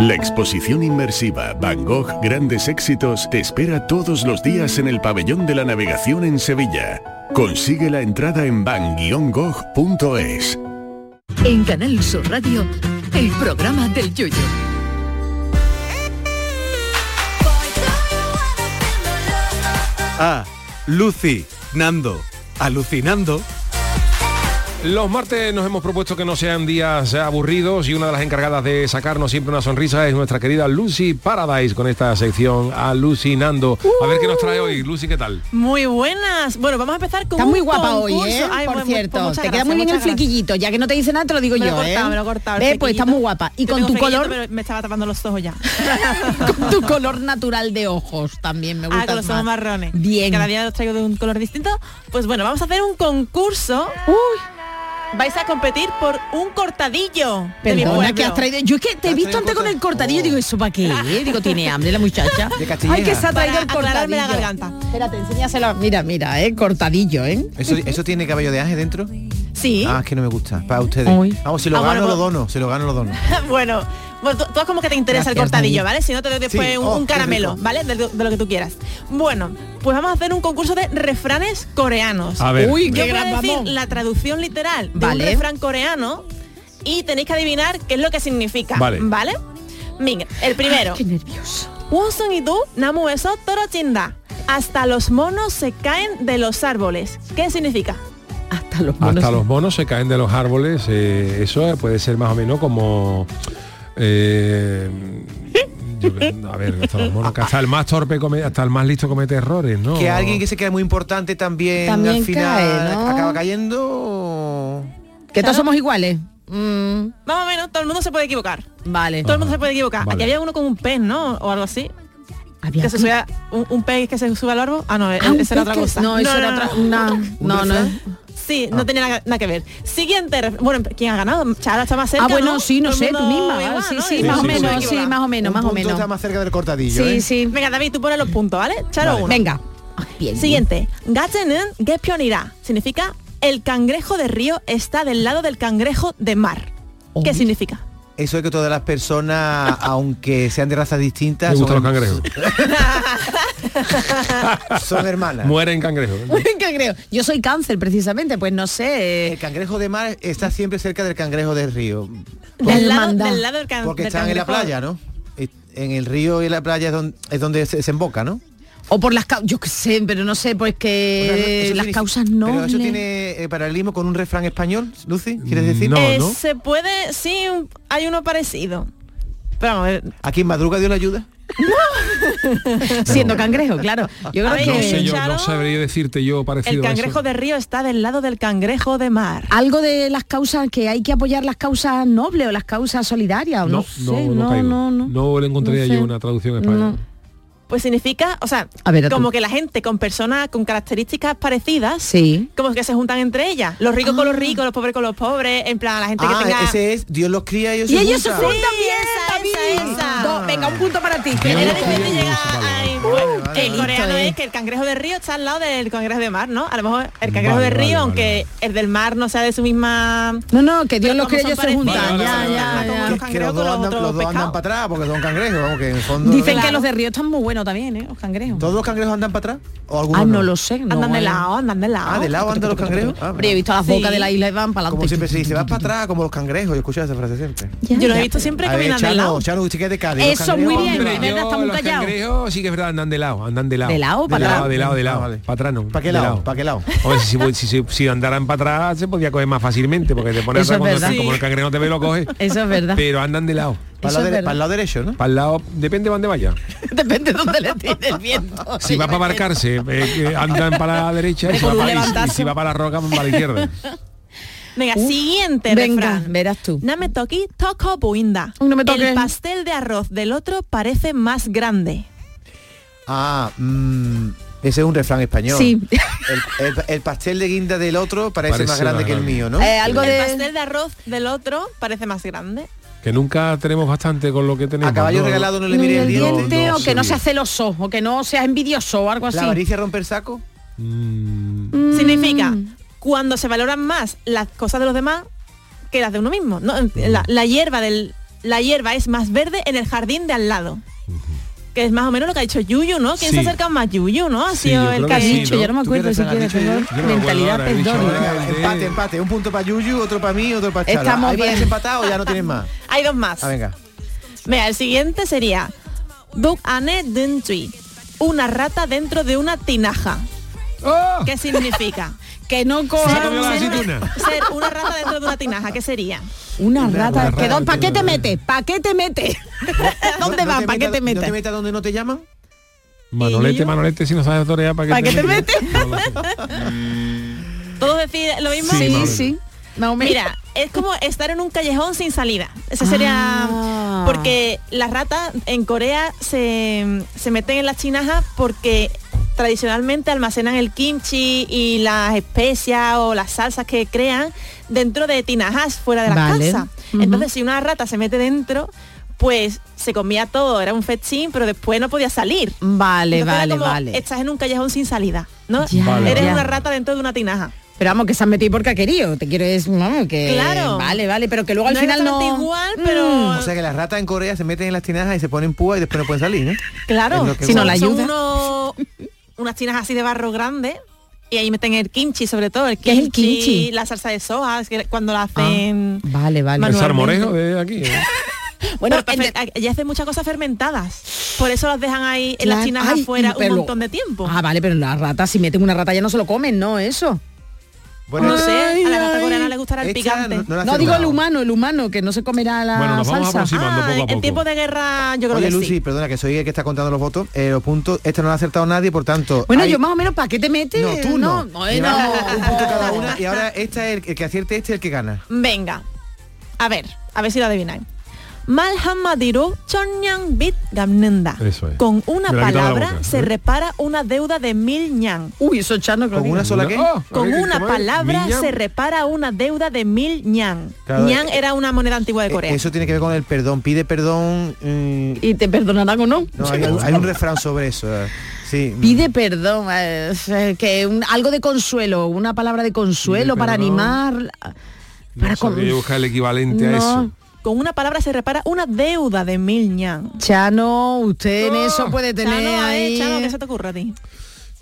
La exposición inmersiva Van Gogh Grandes Éxitos te espera todos los días en el Pabellón de la Navegación en Sevilla. Consigue la entrada en van-gogh.es. En Canal Sur Radio, el programa del yoyo. Ah, Lucy, Nando, alucinando. Los martes nos hemos propuesto que no sean días aburridos y una de las encargadas de sacarnos siempre una sonrisa es nuestra querida Lucy Paradise con esta sección alucinando. A ver qué nos trae hoy. Lucy, ¿qué tal? Muy buenas. Bueno, vamos a empezar con Está un muy guapa hoy, concurso. ¿eh? Ay, Por pues, pues, cierto, muchas te queda muy bien el muchas gracias. flequillito, ya que no te dice nada, te lo digo Me lo yo, he cortado, ¿eh? me lo he cortado. Pues está muy guapa. Y con tu color, pero me estaba tapando los ojos ya. con tu color natural de ojos también me gusta. Ah, con los ojos marrones. Bien. Cada día los traigo de un color distinto. Pues bueno, vamos a hacer un concurso. Uy. Vais a competir por un cortadillo. Perdona, que has traído. Yo es que te he visto antes con el cortadillo, digo, ¿eso para qué? Digo, tiene hambre la muchacha. De. Ay, que se ha traído Para el cortadillo. la garganta. Espérate, enséñaselo. Mira, mira, eh, cortadillo, ¿eh? ¿Eso, ¿Eso tiene cabello de ángel dentro? Sí. Ah, es que no me gusta. Para ustedes. Vamos, si lo Ah, gano, bueno, lo pues- dono. Si lo gano, lo dono. bueno, bueno, tú, tú como que te interesa el cortadillo, ¿vale? Si no te doy después un, oh, caramelo, ¿vale? De, lo que tú quieras. Bueno, pues vamos a hacer un concurso de refranes coreanos. A ver. Qué Yo voy a decir la traducción literal de vale. un refrán coreano y tenéis que adivinar qué es lo que significa. Vale. ¿Vale? Mira, el primero. Ay, qué nervioso. Wonsun y tú, Namu eso, Toro Chinda. Hasta los monos se caen de los árboles. ¿Qué significa? Hasta los monos, Hasta se... los monos se caen de los árboles. Eh, eso puede ser más o menos como eh, yo- a ver, hasta el más torpe come- hasta el más listo comete errores, ¿no? Que alguien que se queda muy importante también, También al final cae, ¿no? acaba cayendo. o- Que todos somos iguales. Mm, Más o menos, todo el mundo se puede equivocar. vale. Todo el mundo se puede equivocar. Vale. Aquí había uno con un pez, ¿no? O algo así. Que se subía un, un, pez que se sube al árbol. Ah, no, ah, esa era otra cosa. No, eso no, era otra. No, no, no. Sí, no ah. tenía nada, que ver. Siguiente, bueno, ¿quién ha ganado? Chara está más cerca. Ah, bueno, sí, no sé, tú misma. Ah, sí, ¿no? sí, sí, más o menos, sí, más o menos, más o menos. está más cerca del cortadillo. Sí, ¿eh? sí. Venga, David, tú pones los puntos, ¿vale? Charo vale. Venga. Ah, bien, Siguiente. Gatenen Gepionira significa el cangrejo de río está del lado del cangrejo de mar. Oh, ¿Qué significa? Eso es que todas las personas, aunque sean de razas distintas, Me gustan son, los cangrejos. son hermanas. Mueren cangrejos. cangrejo. Yo soy cáncer, precisamente, pues no sé. El cangrejo de mar está siempre cerca del cangrejo del río. Del lado, del lado del, can- Porque del están en la playa, ¿no? En el río y en la playa es donde, es donde se, se emboca, ¿no? O por las causas, yo qué sé, pero no sé, pues que O sea, no- eso las significa- causas Pero nobles. eso tiene eh, paralelismo con un refrán español, Lucy, ¿quieres decir? Eh, Se puede, sí, hay uno parecido. Pero vamos a ver, ¿Aquí en Madruga dio la ayuda? Siendo cangrejo, claro. Yo creo ¿Habéis No que sé yo, no sabría decirte yo parecido el a eso. cangrejo de río está del lado del cangrejo de mar. algo de las causas que hay que apoyar las causas nobles o las causas solidarias, o no, No, sé, no, no, no, no, no. No le encontraría No sé. yo una traducción en español. No. Pues significa, o sea, A ver, a tú. como que la gente con personas con características parecidas, Sí. como que se juntan entre ellas. Los ricos con los ricos, los pobres con los pobres, en plan la gente Ah, que tenga... ese es, Dios los cría y ellos Y se ellos se juntan. juntan bien, esa, esa, esa. No, venga, un punto para ti. Era difícil llegar Bueno, vale, el vale. coreano Listo, es eh. que el cangrejo de río está al lado del cangrejo de mar, ¿no? A lo mejor el cangrejo Vale, de río, vale, vale, aunque el del mar no sea de su misma... No, no, que Dios Pero los como son ellos se juntan. Vale, Ya, vale, ya, vale. como Que los dos, andan, los dos andan para atrás porque son cangrejos, vamos, que en el fondo... Dicen que los de río están muy buenos también, ¿eh? Los cangrejos. ¿Todos los cangrejos andan para atrás? ¿O algunos Ah, no lo sé. No, Andan de vale. lado, andan de lado. Ah, de lado andan los cangrejos. Ah, Hombre, he visto las bocas de la isla y van para como adelante. siempre se dice, vas para atrás como los cangrejos. Yo escucho esa frase siempre. Yo los he visto siempre de lado. Usted que es de Cádiz. los Eso, muy cangrejos- bien. Está muy callado. sí que es verdad, andan de lado, andan de lado. ¿De lado? ¿Para de atrás? lado, de lado, de lado. Ah, vale. Para atrás no. ¿Para qué lado? ¿Para qué lado? Si, si, si, si andaran para atrás se podía coger más fácilmente, porque te pones atrás cuando como el cangrejo te ve lo coge. Eso es verdad. Pero andan de lado. Para lado de- para el lado derecho, ¿no? Para el lado, depende de dónde vaya. Depende de dónde le tire el viento. Si va para marcarse, eh, andan para la derecha y si, va para, y si- y levantazo. si va para la roca, para la izquierda. Venga, siguiente Venga, refrán. verás tú. No me toqui, toco buinda. No me. El pastel de arroz del otro parece más grande. Ah, mm, ese es un refrán español. Sí. El, el- el pastel de guinda del otro parece, Parece más grande más que el mío, ¿no? Eh, algo El de... pastel de arroz del otro parece más grande. Que nunca tenemos bastante con lo que tenemos. A caballo ¿no? regalado no le mire el el diente. diente no o que no sea celoso o que no sea envidioso o algo así. ¿La avaricia rompe el saco? Mm, Mm. Significa cuando se valoran más las cosas de los demás que las de uno mismo. ¿no? La, la hierba del la hierba es más verde en el jardín de al lado. Que es más o menos lo que ha dicho Yuyu, ¿no? ¿Quién Sí. se acerca más Yuyu, no? Ha sido el que que ha sí, dicho. ¿no? Yo no me ¿Tú qué acuerdo me acuerdo mentalidad de- empate, empate. Un punto para Yuyu, otro para mí, otro para Chalo. Estamos ¿Hay bien. desempatados o ya no tienes más? Hay dos más. Ah, venga. Mira, el siguiente sería Duk ane dentui. Una rata dentro de una tinaja. ¡Oh! ¿Qué significa? Que no ¿Se coja ser, una rata dentro de una tinaja, ¿qué sería? una rata. rata que don- ¿Para qué te metes? ¿Para qué te metes? ¿Dónde No- no vas? te ¿Para qué te ¿No te metes? metas donde no te llaman? Manolete? Manolete, si no sabes torear, ¿para qué, ¿Para qué te metes? No. ¿Todos decir lo mismo? Sí, Sí, Manuel. sí. Más o menos. Mira, es como estar en un callejón sin salida. Ese sería... Ah. Porque las ratas en Corea se, se meten en las tinajas porque tradicionalmente almacenan el kimchi y las especias o las salsas que crean dentro de tinajas fuera de la Vale. casa. Entonces si una rata se mete dentro, pues se comía todo, era un festín, pero después no podía salir. Vale, Entonces vale, como, vale. Estás en un callejón sin salida, ¿no? Ya, Vale, Eres una rata dentro de una tinaja. Pero vamos, que se han metido porque ha querido. Te quiero es, vamos, que... Claro. Vale, vale, pero que luego al No final no... igual, pero- Mm. O sea que las ratas en Corea se meten en las tinajas y se ponen púa y después no pueden salir, ¿no? Claro, Si no la son ayuda. unos- unas tinas así de barro grande y ahí meten el kimchi sobre todo, el ¿Qué es el kimchi, kimchi? la salsa de soja, es que cuando la hacen Vale, vale. El salmorejo de aquí. ¿eh? Bueno, ya hacen muchas cosas fermentadas. Por eso las dejan ahí en las Claro. tinas Ay, afuera un montón de tiempo. Ah, vale, pero las ratas, si meten una rata ya no se lo comen, ¿no? Eso. No sé, a la rata ay. coreana le gustará el picante. no- digo nada. el humano, el humano, que no se comerá la Bueno, nos vamos salsa. aproximando Ah, poco a en tiempo de guerra yo creo Oye, que Lucy, sí. perdona, que soy el que está contando los votos. Eh, los puntos, este no lo ha acertado nadie, por tanto... Bueno, hay- yo más o menos, ¿para qué te metes? No, tú no. no. Llevamos un punto cada una y ahora esta es el, el que acierte este es el que gana. Venga, a ver, a ver si lo adivináis. Malhamadiru Chonyang Bit Gamnenda. Eso es. Con una palabra boca. se repara una deuda de mil ñan. Uy, eso chano que lo ¿Con una sola qué? Oh, Con ¿cómo una palabra se repara una deuda de mil ñan. Claro, ñan eh, era una moneda antigua de Eh, Corea. Eso tiene que ver con el perdón. Pide perdón. mm, ¿Y te perdonarán o no? no, hay, hay un refrán sobre eso. eh. Sí. Pide perdón, eh, que un- algo de consuelo, una palabra de consuelo Pide para perdón. animar. Para No yo buscar el equivalente a eso. Con una palabra se repara una deuda de mil ñan. Chano, usted en eso puede tener Chano, ver, ahí... Chano, ¿qué se te ocurre a ti?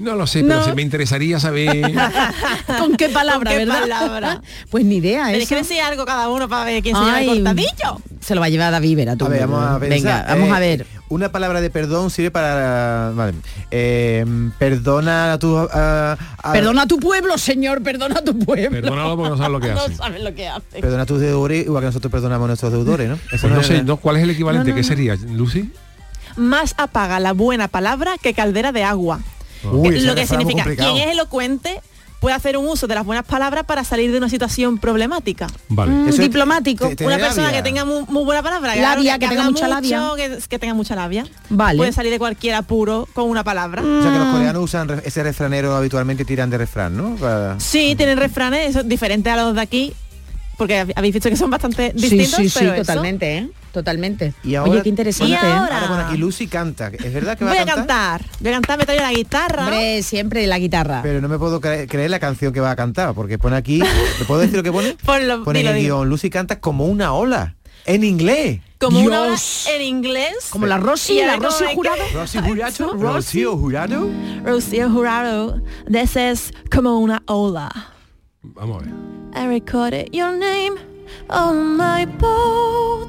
No lo sé, pero No. sí me interesaría saber... ¿Con qué palabra, ¿Con qué verdad? palabra? Pues ni idea, Tenéis que decir algo cada uno para ver quién se lleva el cortadillo. Se lo va a llevar David Vera, tú. A ver, vamos a pensar. Venga, vamos Eh, a ver. Una palabra de perdón sirve para... Vale. Eh, perdona a tu... a- a- Perdona a tu pueblo, señor, perdona a tu pueblo. Perdónalo porque no sabes lo que hace. No sabes lo que hace. Perdona a tus deudores, igual que nosotros perdonamos a nuestros deudores, ¿no? Pues no sé, no, ¿cuál es el equivalente? No, no, ¿Qué no. sería, Lucy? Más apaga la buena palabra que caldera de agua. Uy, Que- ese lo que significa, quien es elocuente puede hacer un uso de las buenas palabras para salir de una situación problemática. Vale. Mm, diplomático. te- Una persona labia. que tenga muy, muy buena palabra, Labia, que tenga habla mucha labia. mucho, Que, que tenga mucha labia. Vale. Puede salir de cualquier apuro con una palabra. O sea que los coreanos usan ese refranero habitualmente tiran de refrán, ¿no? Para- Sí, tienen refranes eso, diferentes a los de aquí, porque hab- habéis visto que son bastante distintos, sí, sí, pero eso- totalmente, ¿eh? Totalmente. Y ahora, Oye, qué interesante. Y ¿eh? ahora- Ahora pone aquí Lucy canta. ¿Es verdad que va Voy a cantar? cantar, voy a cantar, me traigo la guitarra. Hombre, siempre la guitarra. Pero no me puedo cre- creer la canción que va a cantar, porque pone aquí... ¿Le puedo decir lo que pone? Ponlo, Pone el dilo. guion, Lucy canta como una ola. En inglés. Como una ola en inglés. Como la Rosy, Y la ahora Rosy Jurado. Rosy Jurado. Rocío Jurado. Rocío Jurado. This is como una ola. Vamos a ver. I recorded your name on my boat.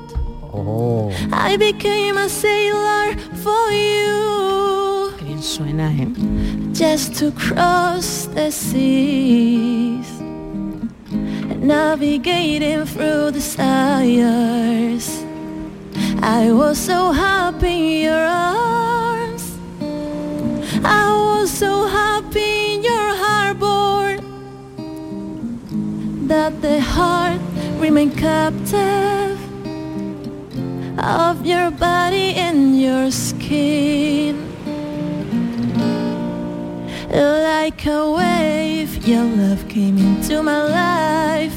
Oh. I became a sailor for you. Qué bien suena, ¿eh? Just to cross the seas. Navigating through the stars. I was so happy in your arms. I was so happy in your that the heart remained captive of your body and your skin. Like a wave, your love came into my life.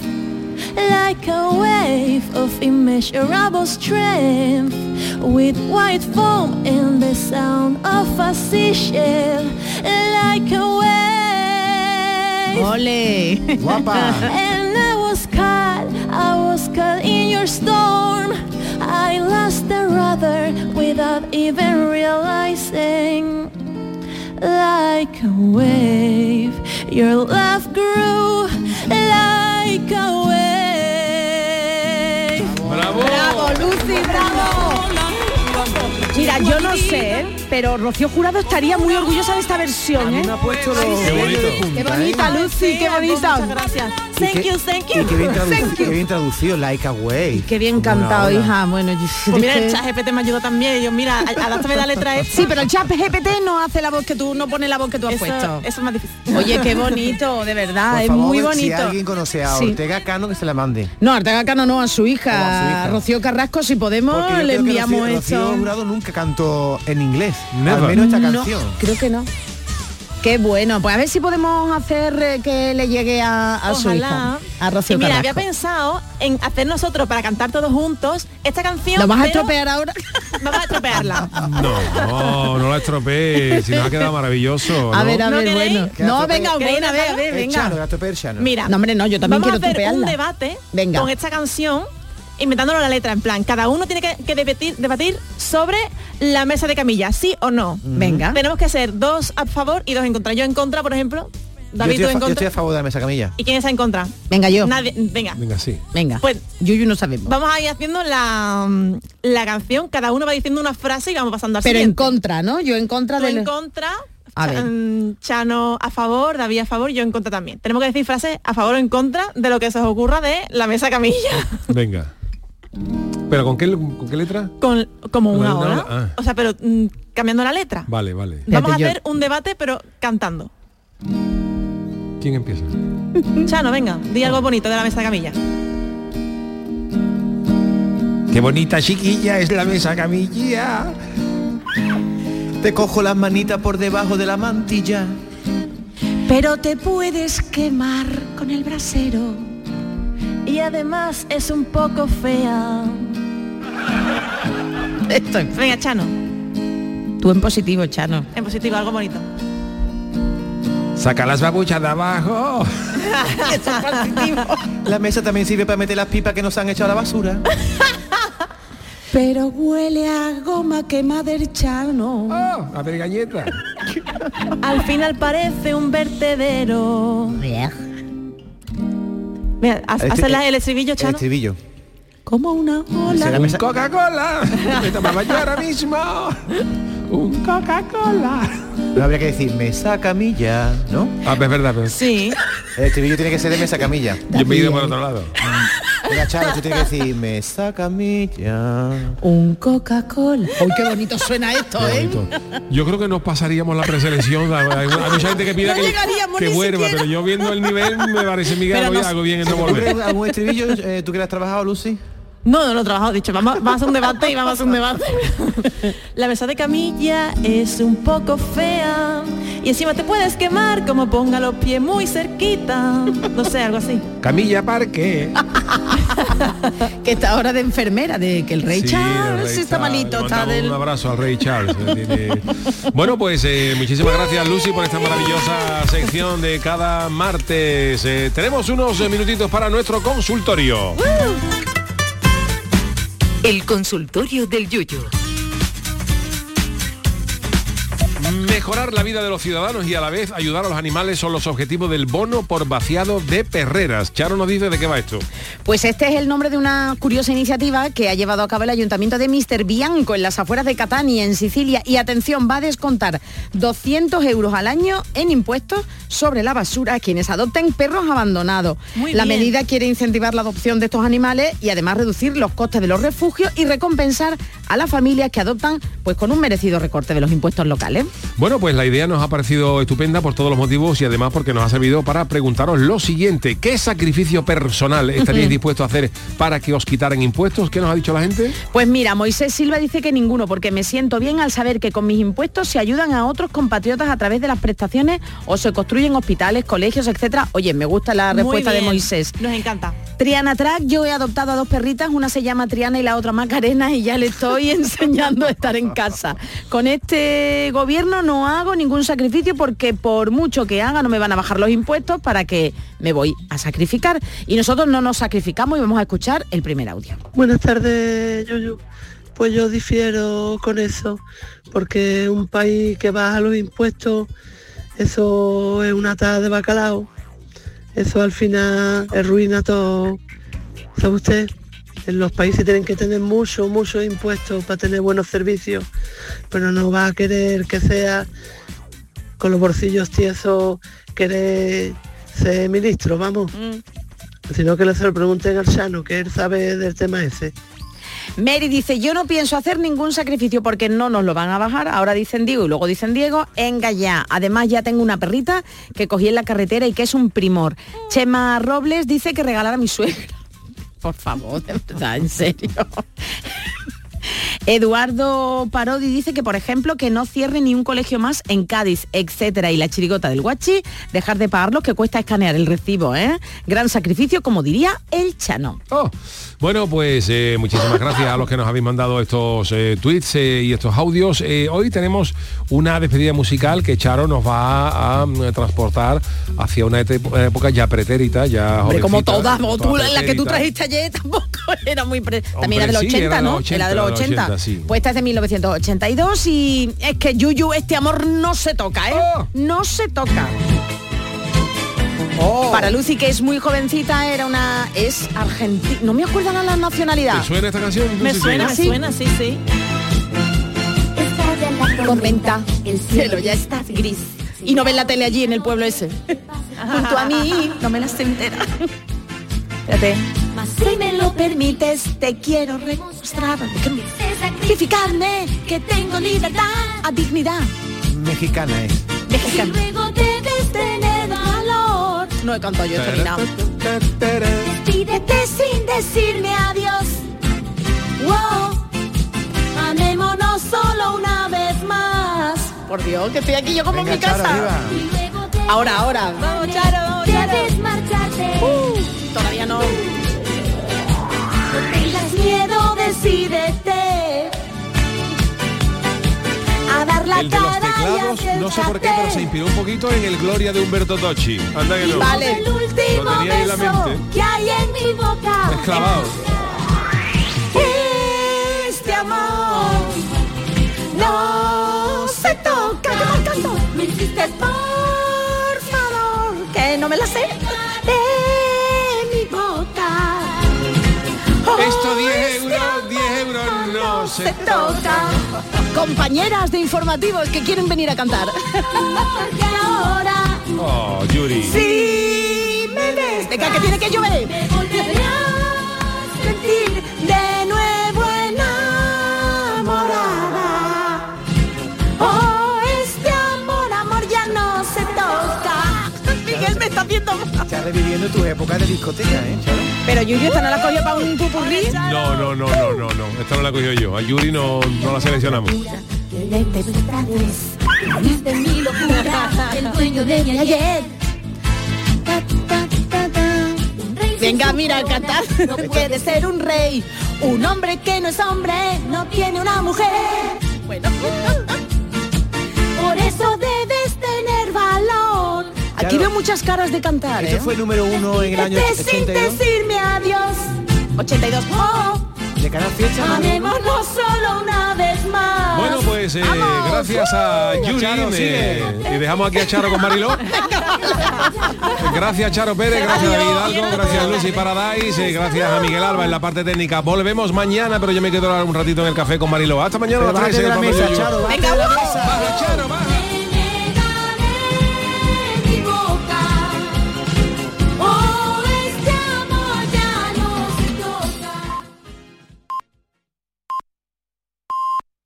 Like a wave of immeasurable strength, with white foam and the sound of a seashell. Like a wave. Ole. Guapa. Caught in your storm. I lost the rudder without even realizing. Like a wave, your love grew like a wave. Mira, yo no sé, pero Rocío Jurado estaría muy orgullosa de esta versión, ¿eh? Me ha puesto los Qué bonita, Lucy, qué bonita. Muchas gracias. Y Thank qué- you, thank Y qué bien, you. qué bien traducido, like a wave. Qué bien cantado, hija. Bueno, yo, Pues mira, el chat GPT me ayudó también. Y yo, mira, adáptame la letra esta. Sí, pero el chat GPT no hace la voz que tú, no pone la voz que tú has eso, puesto. eso es más difícil. Oye, qué bonito, de verdad, Por es favor, muy Si bonito. alguien conoce a. Ortega Cano, que se la mande. No, Ortega Cano no, a su hija, O a su hija. Rocío Carrasco, si podemos, le enviamos Rocío, Rocío esto. Jurado nunca cantó en inglés. Never. Al menos esta No, canción. creo que no. Qué bueno, pues a ver si podemos hacer eh, que le llegue a, a su hija, a Rocío y mira, había pensado en hacer nosotros para cantar todos juntos esta canción. ¿Lo vas a estropear ahora? Vamos a estropearla. No, no la estropeé, si no ha quedado maravilloso. A ¿no? ver, a ¿No ver, queréis? bueno. ¿Queda No, venga, ¿Queréis bueno, a ver, a ver, venga. Chano. Mira, No, hombre, no, yo también vamos quiero a hacer un debate Venga. con esta canción inventándolo la letra en plan cada uno tiene que, que debatir, debatir sobre la mesa de camilla sí o no Venga. tenemos que ser dos a favor y dos en contra yo en contra por ejemplo Yo David estoy, tú a, en yo estoy a favor de la mesa camilla. y quién está en contra Venga, yo. nadie venga Venga, sí. Venga. Pues- Yuyu no sabemos. vamos a ir haciendo la, mm, la canción cada uno va diciendo una frase y vamos pasando al Pero en contra, ¿no? Yo en contra Tú del... en contra A ver. Chano a favor, David a favor, yo en contra también. Tenemos que decir frases a favor o en contra de lo que se os ocurra de la mesa camilla. Venga. ¿Pero con qué, con qué letra? Con, como Con una una hora. ah. O sea, pero mm, cambiando la letra. Vale, vale. Vamos a yo- hacer un debate, pero cantando. ¿Quién empieza? Chano, venga, di algo bonito de la mesa camilla. Qué bonita chiquilla es la mesa camilla. Te cojo las manitas por debajo de la mantilla. Pero te puedes quemar con el brasero. Y además es un poco fea. Esto. Venga, Chano, Tú en positivo, Chano. en positivo, algo bonito. Saca las babuchas de abajo. La mesa también sirve para meter las pipas que nos han echado a la basura. Pero huele a goma quemada del chano. a ver galleta. Al final parece un vertedero. Mira, haz, Este- la- el estribillo, El Chano. estribillo. Como una ola. mesa- Coca-Cola. Me tomaba yo ahora mismo. Un Coca-Cola. No habría que decir mesa camilla, ¿no? Ah, es verdad, pero Sí. El estribillo tiene que ser de mesa camilla. yo me he ido por otro lado. Mira, Charo, tú tienes que decir mesa camilla. Un Coca-Cola. ¡Uy, qué bonito suena esto, Qué eh! Yo creo que nos pasaríamos la preselección. Hay, mucha gente que pida No que, que vuelva, pero yo viendo el nivel me parece Miguel nos- hago bien en no ¿Tú volver. crees algún estribillo eh, tú que has trabajado, Lucy? No, no lo he trabajado, he dicho, vamos, vamos a hacer un debate y vamos a hacer un debate. La mesa de camilla es un poco fea y encima te puedes quemar como ponga los pies muy cerquita. No sé, algo así. Camilla Parque. Que está ahora de enfermera, de que el rey Sí, Charles el rey está Charles. malito, está del... Un abrazo al rey Charles. eh, Bueno, pues eh, muchísimas gracias Lucy por esta maravillosa sección de cada martes. Eh, tenemos unos minutitos para nuestro consultorio. El consultorio del Yuyu. Mejorar la vida de los ciudadanos y a la vez ayudar a los animales son los objetivos del bono por vaciado de perreras. Charo nos dice de qué va esto. Pues este es el nombre de una curiosa iniciativa que ha llevado a cabo el ayuntamiento de Mister Bianco en las afueras de Catania, en Sicilia. Y atención, va a descontar 200 euros al año en impuestos sobre la basura a quienes adopten perros abandonados. Muy la bien. medida quiere incentivar la adopción de estos animales y además reducir los costes de los refugios y recompensar a las familias que adoptan pues con un merecido recorte de los impuestos locales. Bueno, pues la idea nos ha parecido estupenda por todos los motivos y además porque nos ha servido para preguntaros lo siguiente. ¿Qué sacrificio personal estaríais dispuestos a hacer para que os quitaran impuestos? ¿Qué nos ha dicho la gente? Pues mira, Moisés Silva dice que ninguno, porque me siento bien al saber que con mis impuestos se ayudan a otros compatriotas a través de las prestaciones o se construyen hospitales, colegios, etcétera. Oye, me gusta la respuesta de. Moisés. Nos encanta. Triana Track, yo he adoptado a dos perritas, una se llama Triana y la otra Macarena y ya le estoy enseñando a estar en casa. Con este gobierno no hago ningún sacrificio porque por mucho que haga no me van a bajar los impuestos para que me voy a sacrificar. Y nosotros no nos sacrificamos y vamos a escuchar el primer audio. Buenas tardes, Yuyu. Pues yo difiero con eso, porque un país que baja los impuestos, eso es una taza de bacalao. Eso al final arruina todo. ¿Sabe usted? En los países tienen que tener mucho, muchos impuestos para tener buenos servicios, pero no va a querer que sea con los bolsillos tiesos, querer ser ministro, vamos. Sino que le se lo pregunten al Chano, que él sabe del tema ese. Mary dice, yo no pienso hacer ningún sacrificio porque no nos lo van a bajar. Ahora dicen Diego y luego dicen Diego, venga ya. Además ya tengo una perrita que cogí en la carretera y que es un primor. Chema Robles dice que regalar a mi suegra. Por favor, de verdad, en serio. Eduardo Parodi dice que, por ejemplo, que no cierre ni un colegio más en Cádiz, etcétera. Y la chirigota del guachi, dejar de pagar lo que cuesta escanear el recibo, ¿eh? Gran sacrificio, como diría el Chano. Oh, bueno, pues eh, muchísimas gracias a los que nos habéis mandado estos eh, tweets eh, y estos audios. Hoy tenemos una despedida musical que Charo nos va a, mm, transportar hacia una época ya pretérita, ya Hombre, como todas, como tú, toda la que tú trajiste ayer tampoco era muy... pre- También era de los sí, 80, era de ¿no? los 80, era de los 80. 80, sí. Pues esta es de 1982 y es que Yuyu, este amor no se toca, ¿eh? Oh. No se toca. Para Lucy, que es muy jovencita, era una... es argentina. No me acuerdo la la nacionalidad. ¿Te suena esta canción? Me suena, ¿Ah, me sí? suena, sí, sí. Comenta, el cielo ya está gris. Y no ven la tele allí en el pueblo ese. Junto a mí, no me las sé entera. Espérate. Mas si me lo permites, te quiero demostrar que sacrificarme, que tengo libertad, a dignidad. Mexicana es. Mexicana. Luego. No he cantado yo esto ni nada. Despídete sin decirme adiós. Wow. Amémonos solo una vez más. Por Dios, que estoy aquí yo como en mi casa. Ahora, ahora. Vamos, Charo, vamos, Charo. Debes marcharte. Uh, todavía no. No tengas miedo, decídete. A dar la cara teclados, no sé por qué, pero se inspiró un poquito en el Gloria de Humberto Tocci. Anda que no. Vale. El último Lo tenía en la beso mente. que hay en mi boca. Esclavado. Este amor no se toca. ¿Qué mal canto? Me insistes, por favor, que no me la sé. De mi boca. Esto 10 este euros, 10 euros no se toca. Compañeras de informativos que quieren venir a cantar. Porque ahora Oh, Yuri. si me ves, Venga, que tiene que llover. me volveré a sentir de nuevo enamorada. Oh, este amor, amor ya no se toca. Miguel me está haciendo Estás reviviendo tus épocas de discoteca, ¿eh, Charo? Pero Yuyu, ¿esta no la cogió para un pupurrí? No, no, no, no, no, no. Esta no la cogió yo. A Yuri no, no la seleccionamos. De de Venga, mira, cantar. No puede ser un rey, un hombre que no es hombre, no tiene una mujer. Bueno. Por eso valor. Aquí Claro. veo muchas caras de cantar, ¿eh? Esto fue número uno en el año Vete sin 82 decirme adiós. 82. Oh, de Canal Fiesta. ¿no? amémonos solo una vez más. Bueno, pues eh, gracias a Yuri Charo, sigue. y dejamos aquí a Charo con Mariló. Gracias Charo Pérez, gracias David Hidalgo, gracias Lucy Paradise, eh, gracias a Miguel Alba en la parte técnica. Volvemos mañana, pero yo me quedo ahora un ratito en el café con Mariló. Hasta mañana a las 3 bájate en de el la Papa mesa, Yuyu. Charo.